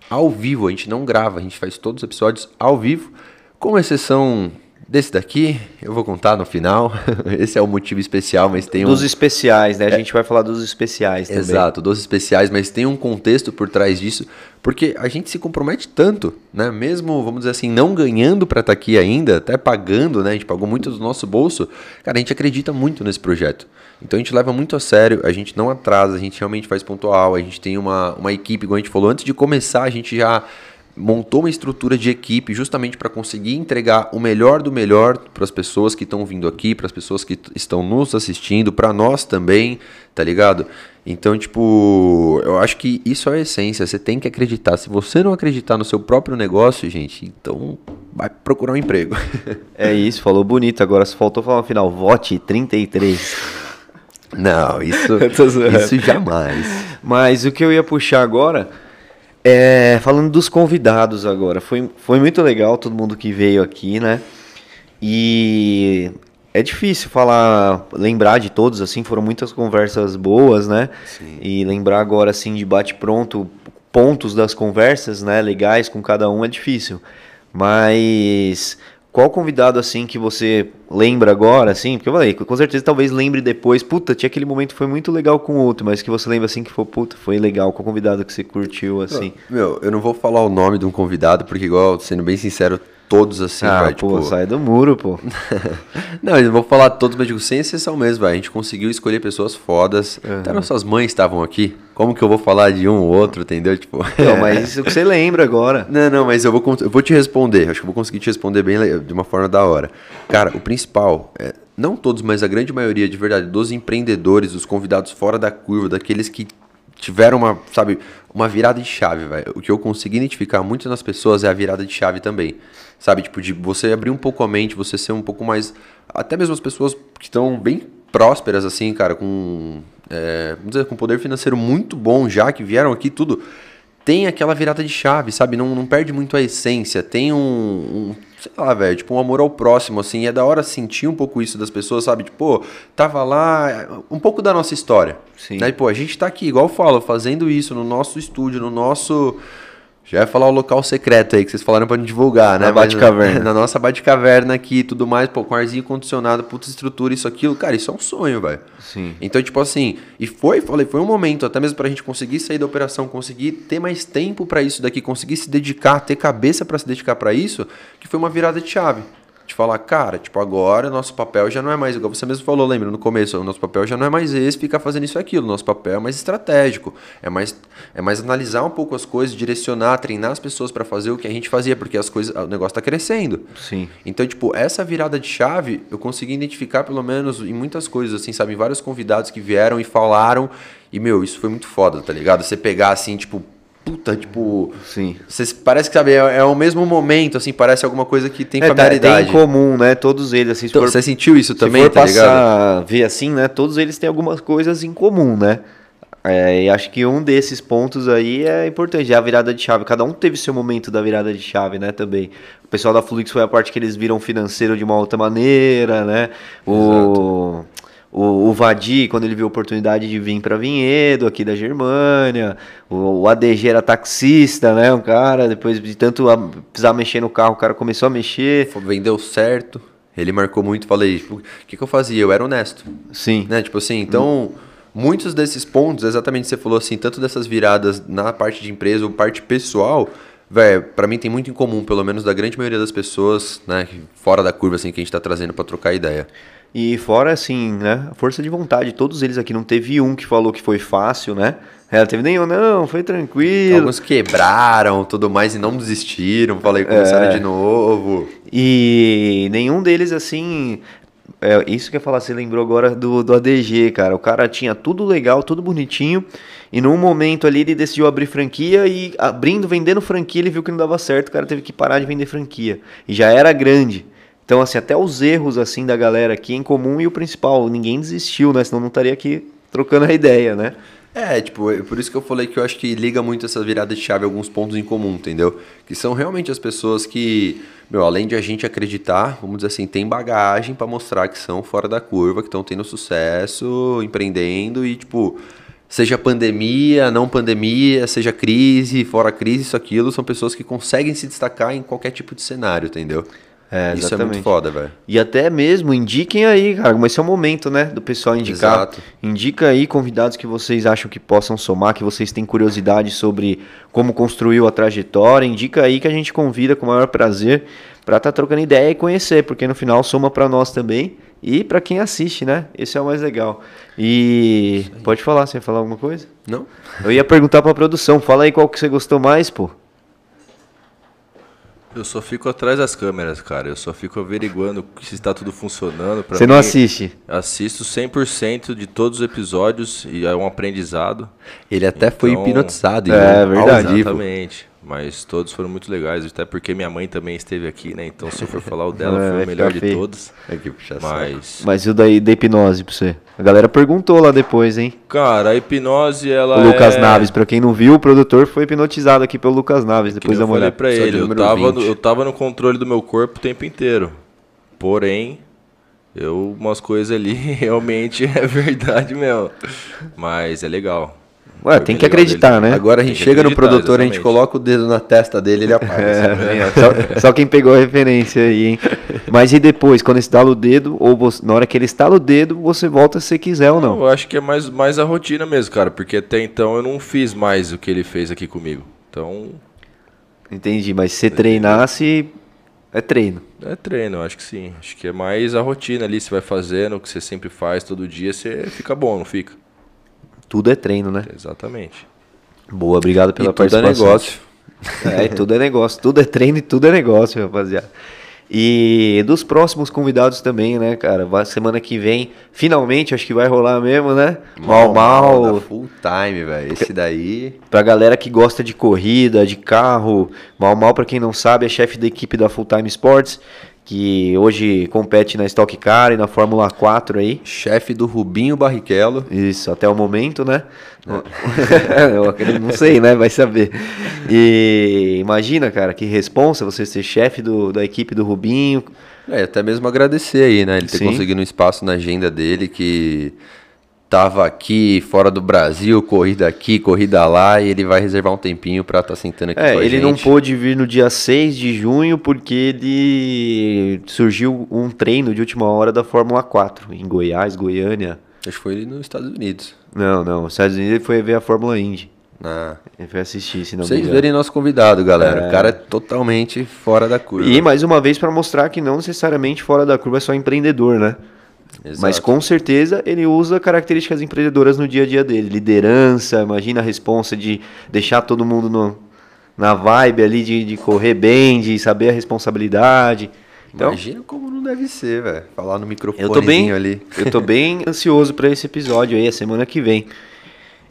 ao vivo, a gente não grava, a gente faz todos os episódios ao vivo, com exceção Desse daqui, eu vou contar no final. Esse é o motivo especial, mas tem Dos um. especiais, né? A gente vai falar dos especiais também. Exato, dos especiais, mas tem um contexto por trás disso, porque a gente se compromete tanto, né? Mesmo, vamos dizer assim, não ganhando para estar aqui ainda, até pagando, né? A gente pagou muito do nosso bolso. Cara, a gente acredita muito nesse projeto. Então a gente leva muito a sério, a gente não atrasa, a gente realmente faz pontual, a gente tem uma, uma equipe, como a gente falou, antes de começar, a gente já montou uma estrutura de equipe justamente para conseguir entregar o melhor do melhor para as pessoas que estão vindo aqui, para as pessoas que estão nos assistindo, para nós também, tá ligado? Então, tipo, eu acho que isso é a essência, você tem que acreditar. Se você não acreditar no seu próprio negócio, gente, então vai procurar um emprego. É isso, falou bonito. Agora só faltou falar no final, vote 33. não, isso, isso jamais. Mas o que eu ia puxar agora é falando dos convidados agora. Foi, foi muito legal todo mundo que veio aqui, né? E é difícil falar, lembrar de todos, assim, foram muitas conversas boas, né? Sim. E lembrar agora, assim, de bate-pronto, pontos das conversas, né, legais com cada um é difícil. Mas qual convidado, assim, que você lembra agora, assim? Porque eu falei, com certeza talvez lembre depois, puta, tinha aquele momento que foi muito legal com o outro, mas que você lembra, assim, que foi, puta, foi legal o convidado que você curtiu, assim. Meu, eu não vou falar o nome de um convidado, porque, igual, sendo bem sincero, todos assim, ah, vai, pô, tipo. sai do muro, pô. não, eu não vou falar todos, mas digo, sem exceção mesmo, vai. A gente conseguiu escolher pessoas fodas. Até nossas mães estavam aqui. Como que eu vou falar de um ou outro, entendeu? Tipo. Não, mas isso que você lembra agora. Não, não, mas eu vou, eu vou te responder. Acho que eu vou conseguir te responder bem de uma forma da hora. Cara, o principal, é, não todos, mas a grande maioria, de verdade, dos empreendedores, dos convidados fora da curva, daqueles que tiveram uma, sabe, uma virada de chave, velho. O que eu consegui identificar muito nas pessoas é a virada de chave também. Sabe, tipo, de você abrir um pouco a mente, você ser um pouco mais. Até mesmo as pessoas que estão bem prósperas, assim, cara, com. é, vamos dizer, com poder financeiro muito bom já, que vieram aqui tudo tem aquela virada de chave, sabe? Não, não perde muito a essência. Tem um, um sei lá, velho, tipo um amor ao próximo, assim. É da hora sentir um pouco isso das pessoas, sabe? Tipo, pô, tava lá, um pouco da nossa história. Sim. Né? Pô, a gente tá aqui, igual eu falo, fazendo isso no nosso estúdio, no nosso. Já ia falar o local secreto aí que vocês falaram pra não divulgar, né? Na Mas Batcaverna. Na nossa Batcaverna aqui e tudo mais, pô, com arzinho condicionado, puta estrutura, isso, aquilo. Cara, isso é um sonho, velho. Sim. Então, tipo assim, e foi, falei, foi um momento, até mesmo pra gente conseguir sair da operação, conseguir ter mais tempo pra isso daqui, conseguir se dedicar, ter cabeça pra se dedicar pra isso, que foi uma virada de chave. De falar, cara, tipo, agora nosso papel já não é mais, igual você mesmo falou, lembra, no começo, o nosso papel já não é mais esse, ficar fazendo isso e aquilo, nosso papel é mais estratégico, é mais, é mais analisar um pouco as coisas, direcionar, treinar as pessoas pra fazer o que a gente fazia, porque as coisas, o negócio tá crescendo. Sim. Então, tipo, essa virada de chave eu consegui identificar, pelo menos, em muitas coisas, assim, sabe? Em vários convidados que vieram e falaram. E, meu, isso foi muito foda, tá ligado? Você pegar, assim, tipo, puta, tipo. Sim. Você, parece que, sabe, é, é o mesmo momento, assim, parece alguma coisa que tem É, tá- familiaridade. tem em comum, né? Todos eles, assim, Então, for- você sentiu isso Se também, for tá ligado? passar, ver assim, né? Todos eles têm algumas coisas em comum, né? É, e acho que um desses pontos aí é importante, é a virada de chave. Cada um teve seu momento da virada de chave, né? Também. O pessoal da Flux foi a parte que eles viram financeiro de uma outra maneira, né? O, o, o Vadi, quando ele viu a oportunidade de vir para Vinhedo, aqui da Germânia. O, o ADG era taxista, né? Um cara, depois de tanto a- precisar mexer no carro, o cara começou a mexer. Vendeu certo. Ele marcou muito, falei, tipo, o que, que eu fazia? Eu era honesto. Sim. né? Tipo assim, então, muitos desses pontos, exatamente você falou assim, tanto dessas viradas na parte de empresa ou parte pessoal, velho, pra mim tem muito em comum, pelo menos da grande maioria das pessoas, né, fora da curva assim que a gente tá trazendo pra trocar ideia. E fora, assim, né? Força de vontade. Todos eles aqui, não teve um que falou que foi fácil, né? É, não teve nenhum, não, foi tranquilo. Alguns quebraram, tudo mais e não desistiram, falei, começaram É. de novo. E nenhum deles, assim. É, isso que eu ia falar, você lembrou agora do, do ADG, cara. O cara tinha tudo legal, tudo bonitinho. E num momento ali ele decidiu abrir franquia e abrindo, vendendo franquia, ele viu que não dava certo. O cara teve que parar de vender franquia. E já era grande. Então, assim, até os erros assim da galera aqui em comum e o principal, ninguém desistiu, né? Senão não estaria aqui trocando a ideia, né? É, tipo, é por isso que eu falei que eu acho que liga muito essa virada de chave alguns pontos em comum, entendeu? Que são realmente as pessoas que, meu, além de a gente acreditar, vamos dizer assim, tem bagagem pra mostrar que são fora da curva, que estão tendo sucesso, empreendendo e, tipo, seja pandemia, não pandemia, seja crise, fora crise, isso, aquilo, são pessoas que conseguem se destacar em qualquer tipo de cenário, entendeu? É, Isso é muito foda, velho. E até mesmo indiquem aí, cara, mas esse é o momento, né, do pessoal indicar. Exato. Indica aí convidados que vocês acham que possam somar, que vocês têm curiosidade sobre como construiu a trajetória. Indica aí que a gente convida com o maior prazer pra estar trocando ideia e conhecer, porque no final soma pra nós também e pra quem assiste, né? Esse é o mais legal. E pode falar, você ia falar alguma coisa? Não? Eu ia perguntar pra produção, fala aí qual que você gostou mais, pô. Eu só fico atrás das câmeras, cara. Eu só fico averiguando se está tudo funcionando. Pra Você não assiste? Assisto 100% de todos os episódios e é um aprendizado. Ele até foi Então, hipnotizado. é ao verdade. Exatamente. Mas todos foram muito legais, até porque minha mãe também esteve aqui, né? Então, se eu for falar o dela, É, foi vai o melhor de feio. todos. É que puxa. Mas, Mas e o daí da hipnose pra você? A galera perguntou lá depois, hein? cara, a hipnose, ela O Lucas é... Naves, pra quem não viu, o produtor foi hipnotizado aqui pelo Lucas Naves, Que depois da eu falei mulher. pra ele, eu tava, no, 20. eu tava no controle do meu corpo o tempo inteiro. Porém, eu umas coisas ali realmente é verdade mesmo. Mas é legal. Ué, tem que acreditar, dele. né? Agora a gente chega no produtor, a gente exatamente. coloca o dedo na testa dele ele apaga. É, só, só quem pegou a referência aí, hein? Mas e depois, quando estala o dedo, ou você- na hora que ele estala o dedo, você volta se quiser ou não? Eu acho que é mais, mais a rotina mesmo, cara. Porque até então eu não fiz mais o que ele fez aqui comigo. Então, Entendi, mas se você treinasse, é treino. é treino, eu acho que sim. Acho que é mais a rotina ali, você vai fazendo o que você sempre faz todo dia, você fica bom, não fica? Tudo é treino, né? Exatamente. Boa, obrigado pela E tudo é participação. negócio. É, tudo é negócio. Tudo é treino e tudo é negócio, rapaziada. E dos próximos convidados também, né, cara? Vai- Semana que vem, finalmente, acho que vai rolar mesmo, né? Mal Mal. da Full time, velho. Esse daí. Pra galera que gosta de corrida, de carro, Mal Mal, pra quem não sabe, é chefe da equipe da Full Time Sports, que hoje compete na Stock Car e na Fórmula 4 aí. Chefe do Rubinho Barrichello. Isso, até o momento, né? Eu acredito- não sei, né? Vai saber. E imagina, cara, que responsa você ser chefe do, da equipe do Rubinho. É, até mesmo agradecer aí, né? Ele ter Sim. conseguido um espaço na agenda dele que tava aqui, fora do Brasil, corrida aqui, corrida lá, e ele vai reservar um tempinho pra estar sentando aqui É, com a ele gente. não pôde vir no dia 6 de junho porque ele surgiu um treino de última hora da Fórmula 4 em Goiás, Goiânia. Acho que foi nos Estados Unidos. Não, não, nos Estados Unidos ele foi ver a Fórmula Indy. Ah, Ele foi assistir, se não vocês verem nosso convidado, galera. O cara é totalmente fora da curva. E mais uma vez para mostrar que não necessariamente fora da curva é só empreendedor, né? Exato. Mas com certeza ele usa características empreendedoras no dia a dia dele. Liderança, imagina a responsa de deixar todo mundo no- na vibe ali de, de correr bem, de saber a responsabilidade. Então, Imagina como não deve ser, velho. Falar no microfone eu tô bem, ali. eu tô bem ansioso para esse episódio aí, a semana que vem.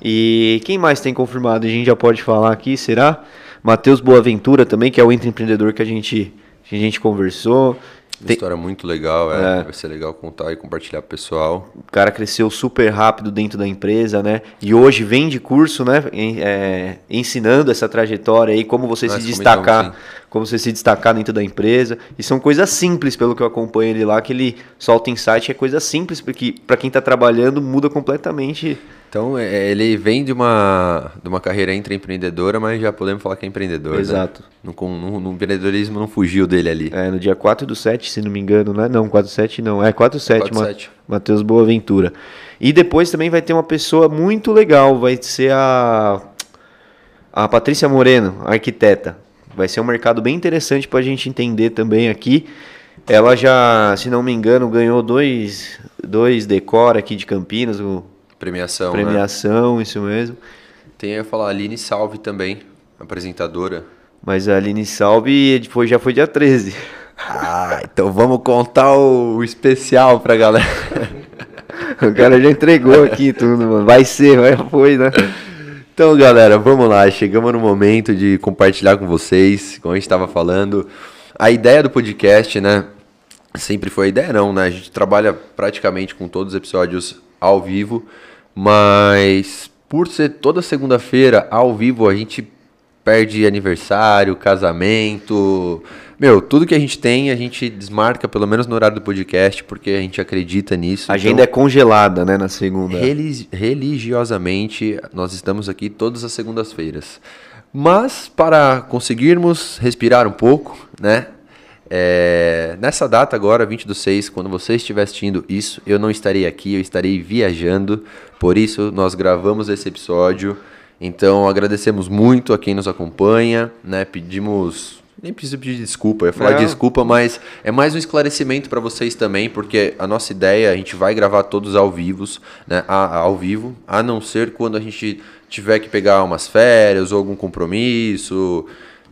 E quem mais tem confirmado? A gente já pode falar aqui, será? Matheus Boaventura também, que é o empreendedor que a gente, que a gente conversou. Uma Tem- história muito legal, é. É. Vai ser legal contar e compartilhar pro pessoal. O cara cresceu super rápido dentro da empresa, né? E hoje vem de curso, né? é, ensinando essa trajetória aí, como você Nós se destacar. Como você se destacar dentro da empresa. E são coisas simples, pelo que eu acompanho ele lá, que ele solta insight, é coisa simples, porque para quem tá trabalhando muda completamente. Então, é, ele vem de uma, de uma carreira intraempreendedora, mas já podemos falar que é empreendedor. né? Exato. No, com- no- no empreendedorismo não fugiu dele ali. É, no dia 4 do 7, se não me engano, né? Não, 4 do 7 não. É 4 do 7, 4 do Ma- 7. Matheus Boaventura. E depois também vai ter uma pessoa muito legal, vai ser a a Patrícia Moreno, arquiteta. Vai ser um mercado bem interessante para a gente entender também aqui. Ela já, se não me engano, ganhou dois, dois decor aqui de Campinas, o Premiação, né? premiação, isso mesmo. Tem, eu ia falar, Aline Salve também, apresentadora. Mas a Aline Salve foi, já foi dia 13. Ah, então vamos contar o especial pra galera. O cara já entregou aqui tudo, mano. Vai ser, vai, foi, né? Então, galera, vamos lá. Chegamos no momento de compartilhar com vocês, como a gente estava falando. A ideia do podcast, né? Sempre foi a ideia, não, né? A gente trabalha praticamente com todos os episódios ao vivo, mas por ser toda segunda-feira ao vivo, a gente perde aniversário, casamento. Meu, tudo que a gente tem, a gente desmarca, pelo menos no horário do podcast, porque a gente acredita nisso. A agenda é congelada, né, na segunda. Reli- religiosamente, nós estamos aqui todas as segundas-feiras. Mas para conseguirmos respirar um pouco, né? É, nessa data agora, 20 do 6, quando você estiver assistindo isso, eu não estarei aqui, eu estarei viajando. Por isso, nós gravamos esse episódio. Então, agradecemos muito a quem nos acompanha, né? Pedimos nem preciso pedir desculpa, eu ia falar Não. desculpa, mas é mais um esclarecimento para vocês também, porque a nossa ideia, a gente vai gravar todos ao vivo, né, a- ao vivo, a não ser quando a gente tiver que pegar umas férias ou algum compromisso,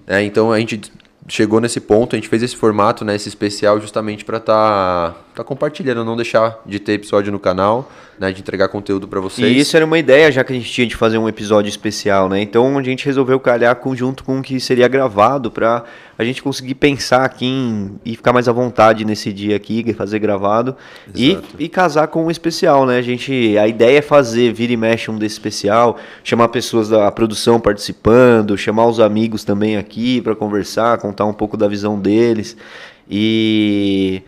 né, então a gente chegou nesse ponto, a gente fez esse formato, né, esse especial justamente para estar tá, compartilhando, não deixar de ter episódio no canal, né, de entregar conteúdo para vocês. E isso era uma ideia, já que a gente tinha de fazer um episódio especial, né? Então a gente resolveu calhar com- junto com o que seria gravado pra a gente conseguir pensar aqui em- e ficar mais à vontade nesse dia aqui, fazer gravado e, e casar com um especial, né? A gente, a ideia é fazer, vira e mexe um desse especial, chamar pessoas da produção participando, chamar os amigos também aqui pra conversar, contar um pouco da visão deles e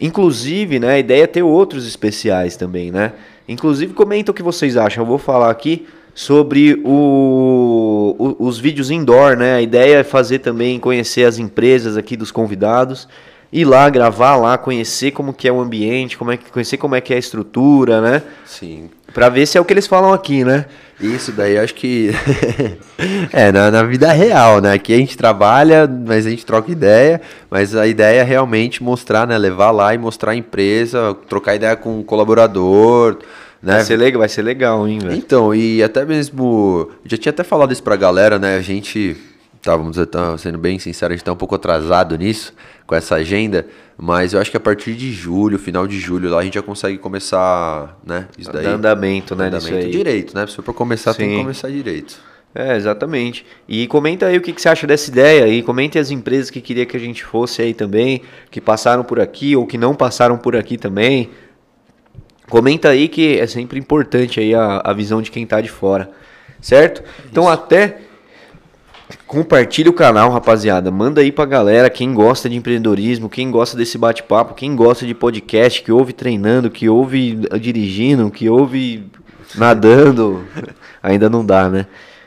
Inclusive, né, a ideia é ter outros especiais também, né? Inclusive, comenta o que vocês acham. Eu vou falar aqui sobre o, o- os vídeos indoor, né? A ideia é fazer também, conhecer as empresas aqui dos convidados, ir lá, gravar lá, conhecer como que é o ambiente, como é que, conhecer como é que é a estrutura, né? Sim, Pra ver se é o que eles falam aqui, né? Isso daí acho que é na, na vida real, né? Aqui a gente trabalha, mas a gente troca ideia, mas a ideia é realmente mostrar, né? Levar lá e mostrar a empresa, trocar ideia com o colaborador, né? Vai ser legal, vai ser legal, hein, velho? Então, e até mesmo. Já tinha até falado isso pra galera, né? A gente. Tá, vamos dizer, tá, sendo bem sincero, a gente tá um pouco atrasado nisso, com essa agenda, mas eu acho que a partir de julho, final de julho, lá a gente já consegue começar, né? Isso daí. Andamento, né, Andamento aí. direito, né? Se for começar, tem que Sim. começar direito. É, exatamente. E comenta aí o que, que você acha dessa ideia. E comente as empresas que queria que a gente fosse aí também, que passaram por aqui ou que não passaram por aqui também. Comenta aí que é sempre importante aí a, a visão de quem tá de fora. Certo? Então até compartilha o canal, rapaziada. Manda aí pra galera quem gosta de empreendedorismo, quem gosta desse bate-papo, quem gosta de podcast, que ouve treinando, que ouve dirigindo, que ouve nadando. Ainda não dá, né?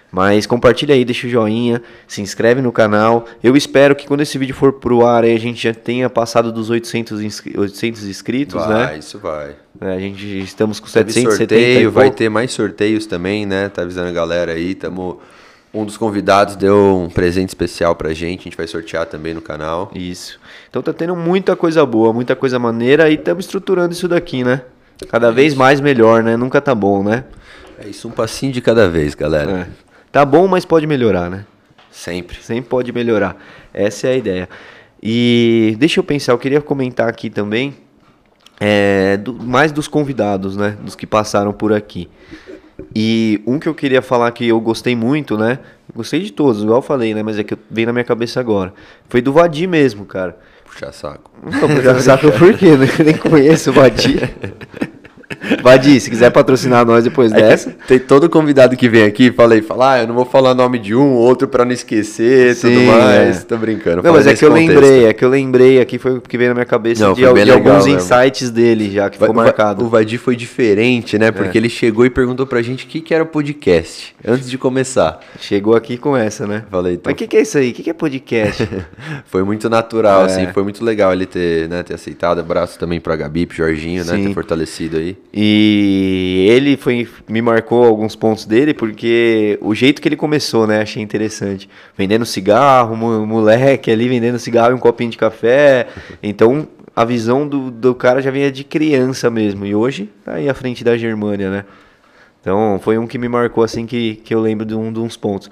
Mas compartilha aí, deixa o joinha, se inscreve no canal. Eu espero que quando esse vídeo for pro ar aí, a gente já tenha passado dos 800, inscri- 800 inscritos, vai, né? isso vai. É, A gente estamos com Teve 770 e sorteio, vai ter mais sorteios também, né? Tá avisando a galera aí. Tamo... Um dos convidados deu um presente especial pra gente, a gente vai sortear também no canal. Isso. Então tá tendo muita coisa boa, muita coisa maneira e estamos estruturando isso daqui, né? Cada vez mais melhor, né? Nunca tá bom, né? É isso, um passinho de cada vez, galera. É. Tá bom, mas pode melhorar, né? Sempre. Sempre pode melhorar. Essa é a ideia. E deixa eu pensar, eu queria comentar aqui também é, do- mais dos convidados, né? Dos que passaram por aqui. E um que eu queria falar que eu gostei muito, né? Gostei de todos, igual eu falei, né? Mas é que vem na minha cabeça agora. Foi do Vadi mesmo, cara. Puxar saco. Não, já sabe por quê, né? Eu nem conheço o Vadi. Vadi, se quiser patrocinar nós depois É dessa. Tem todo convidado que vem aqui, falei, fala, ah, eu não vou falar nome de um, outro pra não esquecer, tudo Sim, mais. é. Tô brincando. Não, mas é que eu contexto. lembrei, é que eu lembrei aqui, foi o que veio na minha cabeça Não, de, de legal alguns mesmo. insights dele já, que ficou vai- marcado. O Vadir foi diferente, né? Porque É. ele chegou e perguntou pra gente o que, que era o podcast, antes de começar. Chegou aqui com essa, né? Falei, então, Mas o que, que é isso aí? O que, que é podcast? foi muito natural, É. assim, foi muito legal ele ter, né, ter aceitado. Abraço também pra Gabi, pro Jorginho, né? Sim. Ter fortalecido aí. E ele foi, me marcou alguns pontos dele, porque o jeito que ele começou, né? Achei interessante. Vendendo cigarro, mo- moleque ali vendendo cigarro e um copinho de café. Então, a visão do, do cara já vinha de criança mesmo. E hoje, tá aí à frente da Germânia, né? Então, foi um que me marcou, assim, que, que eu lembro de, um, de uns pontos.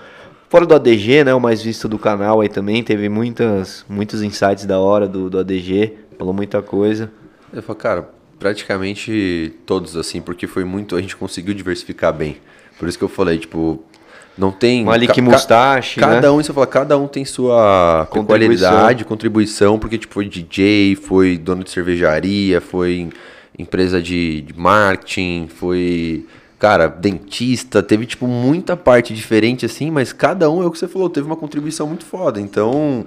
Fora do ADG, né? O mais visto do canal aí também. Teve muitas, muitos insights da hora do, do ADG. Falou muita coisa. Eu falo, cara, praticamente todos, assim, porque foi muito. A gente conseguiu diversificar bem. Por isso que eu falei, tipo. Não tem. Malik ca- ca- Mustache, Cada né? um, você fala, cada um tem sua peculiaridade, contribuição, porque tipo, foi DJ, foi dono de cervejaria, foi em- empresa de, de marketing, foi, cara, dentista, teve tipo muita parte diferente assim, mas cada um, é o que você falou, teve uma contribuição muito foda. Então,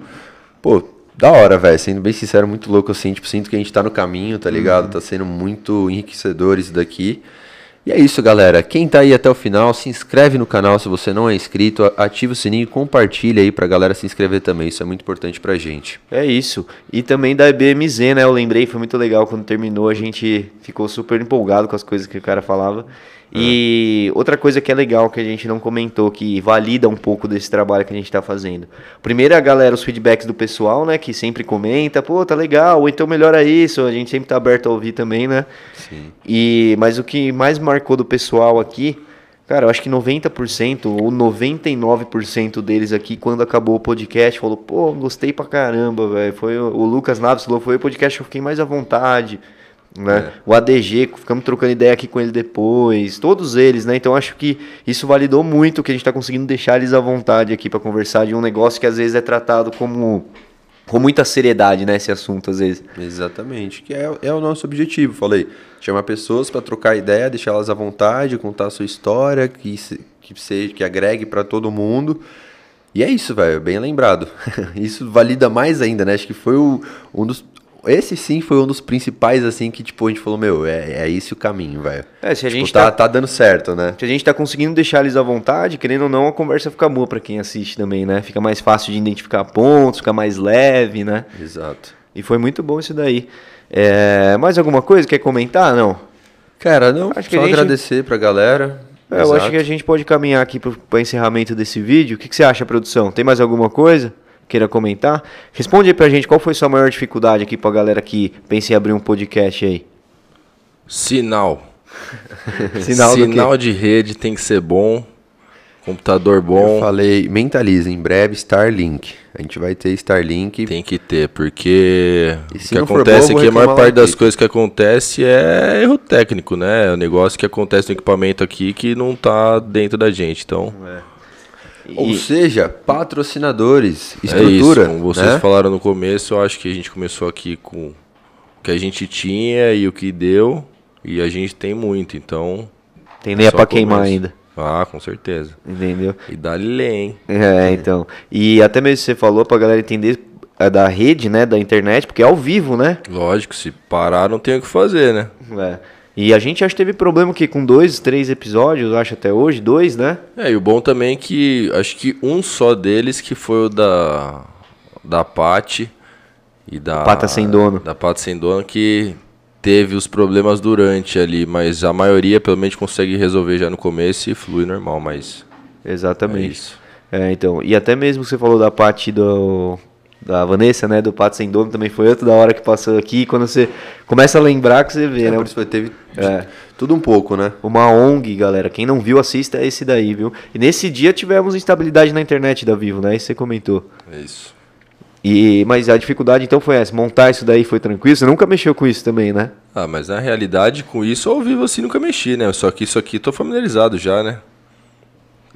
pô, da hora, velho, sendo bem sincero, muito louco assim, tipo, sinto que a gente tá no caminho, tá ligado? Tá sendo muito enriquecedor isso daqui. E é isso, galera. Quem tá aí até o final, se inscreve no canal se você não é inscrito, ativa o sininho e compartilha aí pra galera se inscrever também. Isso é muito importante pra gente. É isso. E também da IBMZ, né? Eu lembrei, foi muito legal quando terminou, a gente ficou super empolgado com as coisas que o cara falava. E outra coisa que é legal que a gente não comentou, que valida um pouco desse trabalho que a gente está fazendo. Primeiro é a galera, os feedbacks do pessoal, né? Que sempre comenta, pô, tá legal, ou então melhora isso. A gente sempre tá aberto a ouvir também, né? Sim. E, mas o que mais marcou do pessoal aqui, cara, eu acho que 90% ou 99% deles aqui, quando acabou o podcast, falou, pô, gostei pra caramba, velho. Foi o o Lucas Naves falou, foi o podcast que eu fiquei mais à vontade. Né? É. O ADG, ficamos trocando ideia aqui com ele depois, todos eles, né? Então acho que isso validou muito que a gente está conseguindo deixar eles à vontade aqui para conversar de um negócio que às vezes é tratado como com muita seriedade, né? Esse assunto às vezes. Exatamente, que é, é o nosso objetivo. Falei, chamar pessoas para trocar ideia, deixar elas à vontade, contar a sua história, que, que, seja, que agregue para todo mundo. E é isso, velho, bem lembrado. isso valida mais ainda, né? Acho que foi o, um dos. Esse sim foi um dos principais, assim, que tipo, a gente falou, meu, é, é esse o caminho, velho. É, se a Tipo, gente tá, tá, tá dando certo, né? se a gente tá conseguindo deixar eles à vontade, querendo ou não, a conversa fica boa para quem assiste também, né? Fica mais fácil de identificar pontos, fica mais leve, né? Exato. E foi muito bom isso daí. É, mais alguma coisa quer comentar? Não. Cara, não, Acho que só a gente- agradecer pra galera. É, eu acho que a gente pode caminhar aqui para o encerramento desse vídeo. O que, que você acha, produção? Tem mais alguma coisa? Queira comentar? Responde aí pra gente qual foi sua maior dificuldade aqui pra galera que pensa em abrir um podcast aí. Sinal. Sinal, quê? de rede tem que ser bom. Computador Eu bom falei, mentaliza, em breve Starlink. A gente vai ter Starlink. tem que ter, porque o que acontece bom, aqui, a vou maior parte das coisas que acontece é erro técnico, né? É um negócio que acontece no equipamento aqui que não tá dentro da gente. Então, Ou E- seja, patrocinadores, é estrutura. isso. Como vocês né? falaram no começo, eu acho que a gente começou aqui com o que a gente tinha e o que deu. E a gente tem muito, então. Tem lenha só pra queimar começo. ainda. Ah, com certeza. Entendeu? E dá-lhe lê, hein? É, então. E até mesmo você falou pra galera entender é, da rede, né? Da internet, porque é ao vivo, né? Lógico, se parar não tem o que fazer, né? É. E a gente acho que teve problema que com dois, três episódios, acho até hoje, dois, né? É, e o bom também é que acho que um só deles que foi o da da Pati e da Pata Sem Dono. Da Pata Sem Dono que teve os problemas durante ali, mas a maioria pelo menos consegue resolver já no começo e flui normal, mas é Exatamente. isso. É, então. E até mesmo você falou da parte do. Da Vanessa, né? Do Pato Sem Dono também foi outra da hora que passou aqui. Quando você começa a lembrar que você vê, É, né? por isso teve É. tudo um pouco, né? Uma ONG, galera. Quem não viu, assista esse daí, viu? E nesse dia tivemos instabilidade na internet da Vivo, né? Isso você comentou. É isso. E, mas a dificuldade então foi essa. Montar isso daí foi tranquilo. Você nunca mexeu com isso também, né? Ah, mas na realidade com isso ao vivo assim nunca mexi, né? Só que isso aqui tô familiarizado já, né?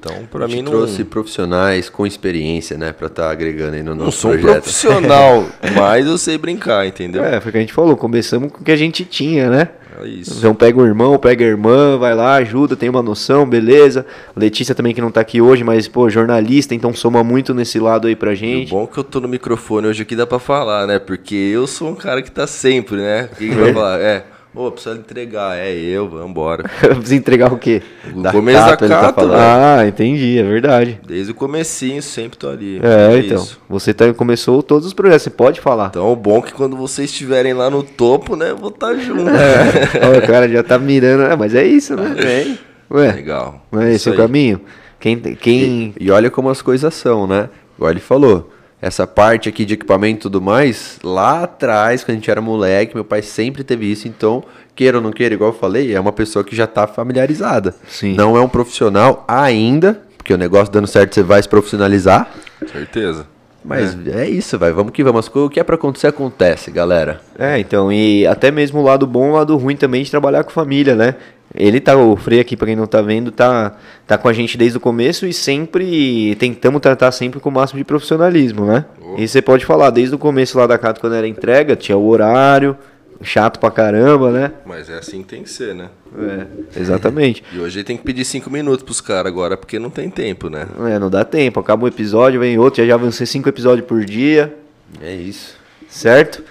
Então, pra a gente mim não trouxe profissionais com experiência, né, pra estar agregando aí no não nosso sou um projeto. profissional, mas eu sei brincar, entendeu? É, foi o que a gente falou. Começamos com o que a gente tinha, né? É isso. Então pega o irmão, pega a irmã, vai lá, ajuda, tem uma noção, beleza. Letícia também que não tá aqui hoje, mas, pô, jornalista, então soma muito nesse lado aí pra gente. bom é que eu tô no microfone hoje aqui dá pra falar, né? Porque eu sou um cara que tá sempre, né? Quem vai falar? É, ô, precisa entregar. É eu, vambora. Precisa entregar o quê? O começo da ele tá velho. Ah, entendi, é verdade. Desde o comecinho sempre tô ali. É, então. isso. Você tá, começou todos os projetos, você pode falar. Então o bom é que quando vocês estiverem lá no topo, né? Eu vou estar junto. Ó, o cara já tá mirando. É, mas é isso, né? Bem, Ué, legal. não é esse o caminho? Quem, quem E olha como as coisas são, né? Igual ele falou. Essa parte aqui de equipamento e tudo mais, lá atrás, quando a gente era moleque, meu pai sempre teve isso. Então, queira ou não queira, igual eu falei, é uma pessoa que já tá familiarizada. Sim. Não é um profissional ainda, porque o negócio dando certo você vai se profissionalizar. Certeza. Mas é, isso, vai. Vamos que vamos. O que é pra acontecer, acontece, galera. É, então, e até mesmo o lado bom e o lado ruim também de trabalhar com família, né? Ele tá, o Frei aqui, pra quem não tá vendo, tá, tá com a gente desde o começo e sempre tentamos tratar sempre com o máximo de profissionalismo, né? E você pode falar, desde o começo lá da casa, quando era entrega, tinha o horário, chato pra caramba, né? Mas é assim que tem que ser, né? É, exatamente. E hoje tem que pedir cinco minutos pros caras agora, porque não tem tempo, né? É, não dá tempo, acaba um episódio, vem outro, já já vão ser cinco episódios por dia, É isso. certo?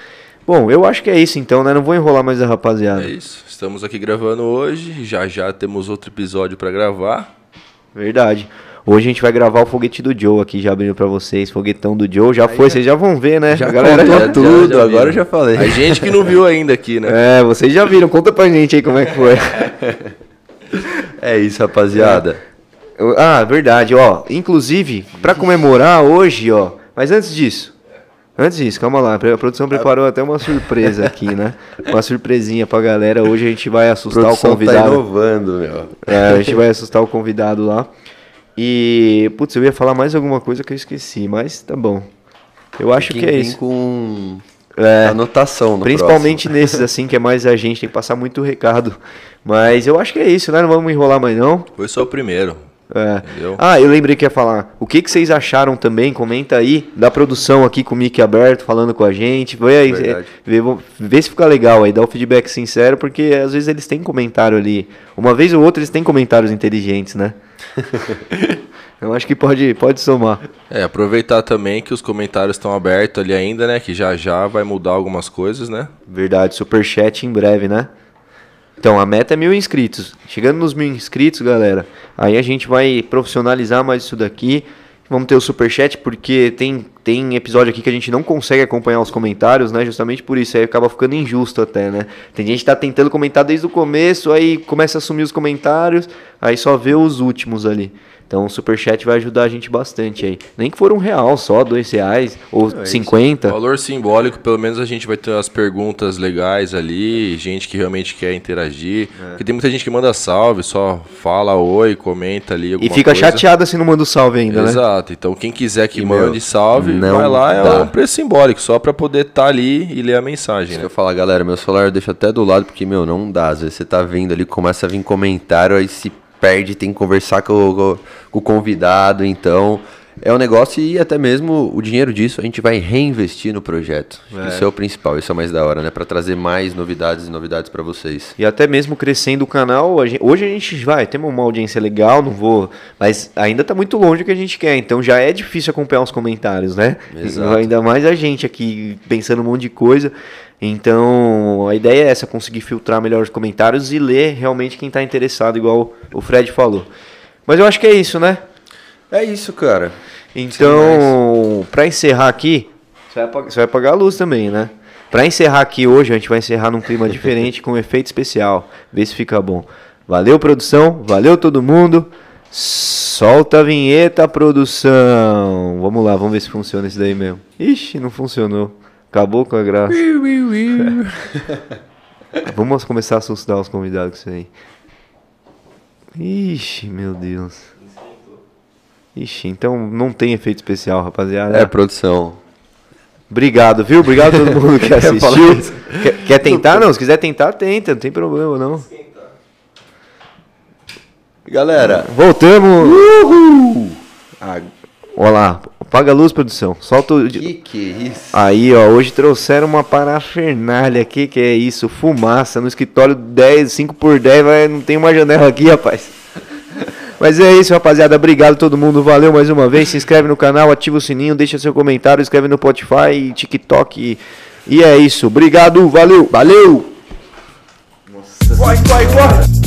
Bom, eu acho que é isso então, né? Não vou enrolar mais a rapaziada. É isso. Estamos aqui gravando hoje. Já já temos outro episódio pra gravar. Verdade. Hoje a gente vai gravar o foguete do Joe aqui, já abrindo pra vocês. Foguetão do Joe, já foi, vocês já vão ver, né? Já a galera contou já... tudo, já agora eu já falei. A gente que não viu ainda aqui, né? É, vocês já viram. Conta pra gente aí como é que foi. É isso, rapaziada. Eu- Ah, verdade, ó. Inclusive, pra comemorar hoje, ó. Mas antes disso. Antes disso, calma lá. A produção preparou até uma surpresa aqui, né? Uma surpresinha pra galera. Hoje a gente vai A assustar o produção tá convidado. inovando, meu. É, a gente vai assustar o convidado lá. E, putz, eu ia falar mais alguma coisa que eu esqueci, mas tá bom. Eu acho Tem que é isso. com É, anotação no principalmente nesses, assim, que é mais a gente, tem que passar muito recado. Mas eu acho que é isso, né? Não vamos enrolar mais não. Foi só o primeiro. É. Entendeu? Ah, eu lembrei que ia falar. O que, que vocês acharam também? Comenta aí da produção aqui com o mic aberto, falando com a gente. Vê aí, é, vê, vê se fica legal aí, dá o feedback sincero, porque às vezes eles têm comentário ali. Uma vez ou outra eles têm comentários inteligentes, né? eu acho que pode, pode somar. É, aproveitar também que os comentários estão abertos ali ainda, né? Que já já vai mudar algumas coisas, né? Verdade, superchat em breve, né? Então, a meta é mil inscritos. Chegando nos mil inscritos, galera, aí a gente vai profissionalizar mais isso daqui. Vamos ter o superchat, porque tem, tem episódio aqui que a gente não consegue acompanhar os comentários, né? Justamente por isso, aí acaba ficando injusto até, né? Tem gente que tá tentando comentar desde o começo, aí começa a sumir os comentários, aí só vê os últimos ali. Então o superchat vai ajudar a gente bastante aí. Nem que for um real só, dois reais, ou é isso. 50. Valor simbólico, pelo menos a gente vai ter as perguntas legais ali, gente que realmente quer interagir. É. Porque tem muita gente que manda salve, só fala oi, comenta ali E fica coisa. chateada se não manda o salve ainda, né? Exato. Então quem quiser que E, meu, mande salve, não vai lá, é dá. um preço simbólico, só pra poder estar ali e ler a mensagem, né? eu falar, galera, meu celular eu deixo até do lado, porque, meu, não dá. Às vezes você tá vendo ali, começa a vir comentário, aí se perde, tem que conversar com, o- com- com o convidado, então... É um negócio e até mesmo o dinheiro disso a gente vai reinvestir no projeto. Que Isso é o principal, isso é o mais da hora, né? Pra trazer mais novidades e novidades pra vocês. E até mesmo crescendo o canal, a gen- hoje a gente vai, temos uma audiência legal, não vou, mas ainda tá muito longe do que a gente quer, então já é difícil acompanhar os comentários, né? Exato. Ainda mais a gente aqui pensando um monte de coisa. Então, a ideia é essa, conseguir filtrar melhor os comentários e ler realmente quem tá interessado, igual o Fred falou. Mas eu acho que é isso, né? É isso, cara. Então, para encerrar aqui, você vai, apagar, você vai apagar a luz também, né? Para encerrar aqui hoje, a gente vai encerrar num clima diferente, com um efeito especial. Vê se fica bom. Valeu, produção. Valeu, todo mundo. Solta a vinheta, produção. Vamos lá, vamos ver se funciona isso daí mesmo. Ixi, não funcionou. Acabou com a graça. vamos começar a assustar os convidados com isso aí. Ixi, meu Deus. Ixi, então não tem efeito especial, rapaziada. É, produção. Obrigado, viu? Obrigado a todo mundo que assistiu. Quer, quer tentar? Não, se quiser tentar, tenta, não tem problema não. Galera, Voltamos! Uhul! Ah, Olha lá, apaga a luz, produção. Solta o. que que é isso? Aí, ó, hoje trouxeram uma parafernália aqui, que é isso? Fumaça no escritório 10, 5 por 10, vai, não tem uma janela aqui, rapaz. Mas é isso, rapaziada. Obrigado a todo mundo. Valeu mais uma vez. Se inscreve no canal, ativa o sininho, deixa seu comentário, escreve no Spotify, TikTok. E, e é isso. Obrigado, valeu, valeu! Vai, vai, vai!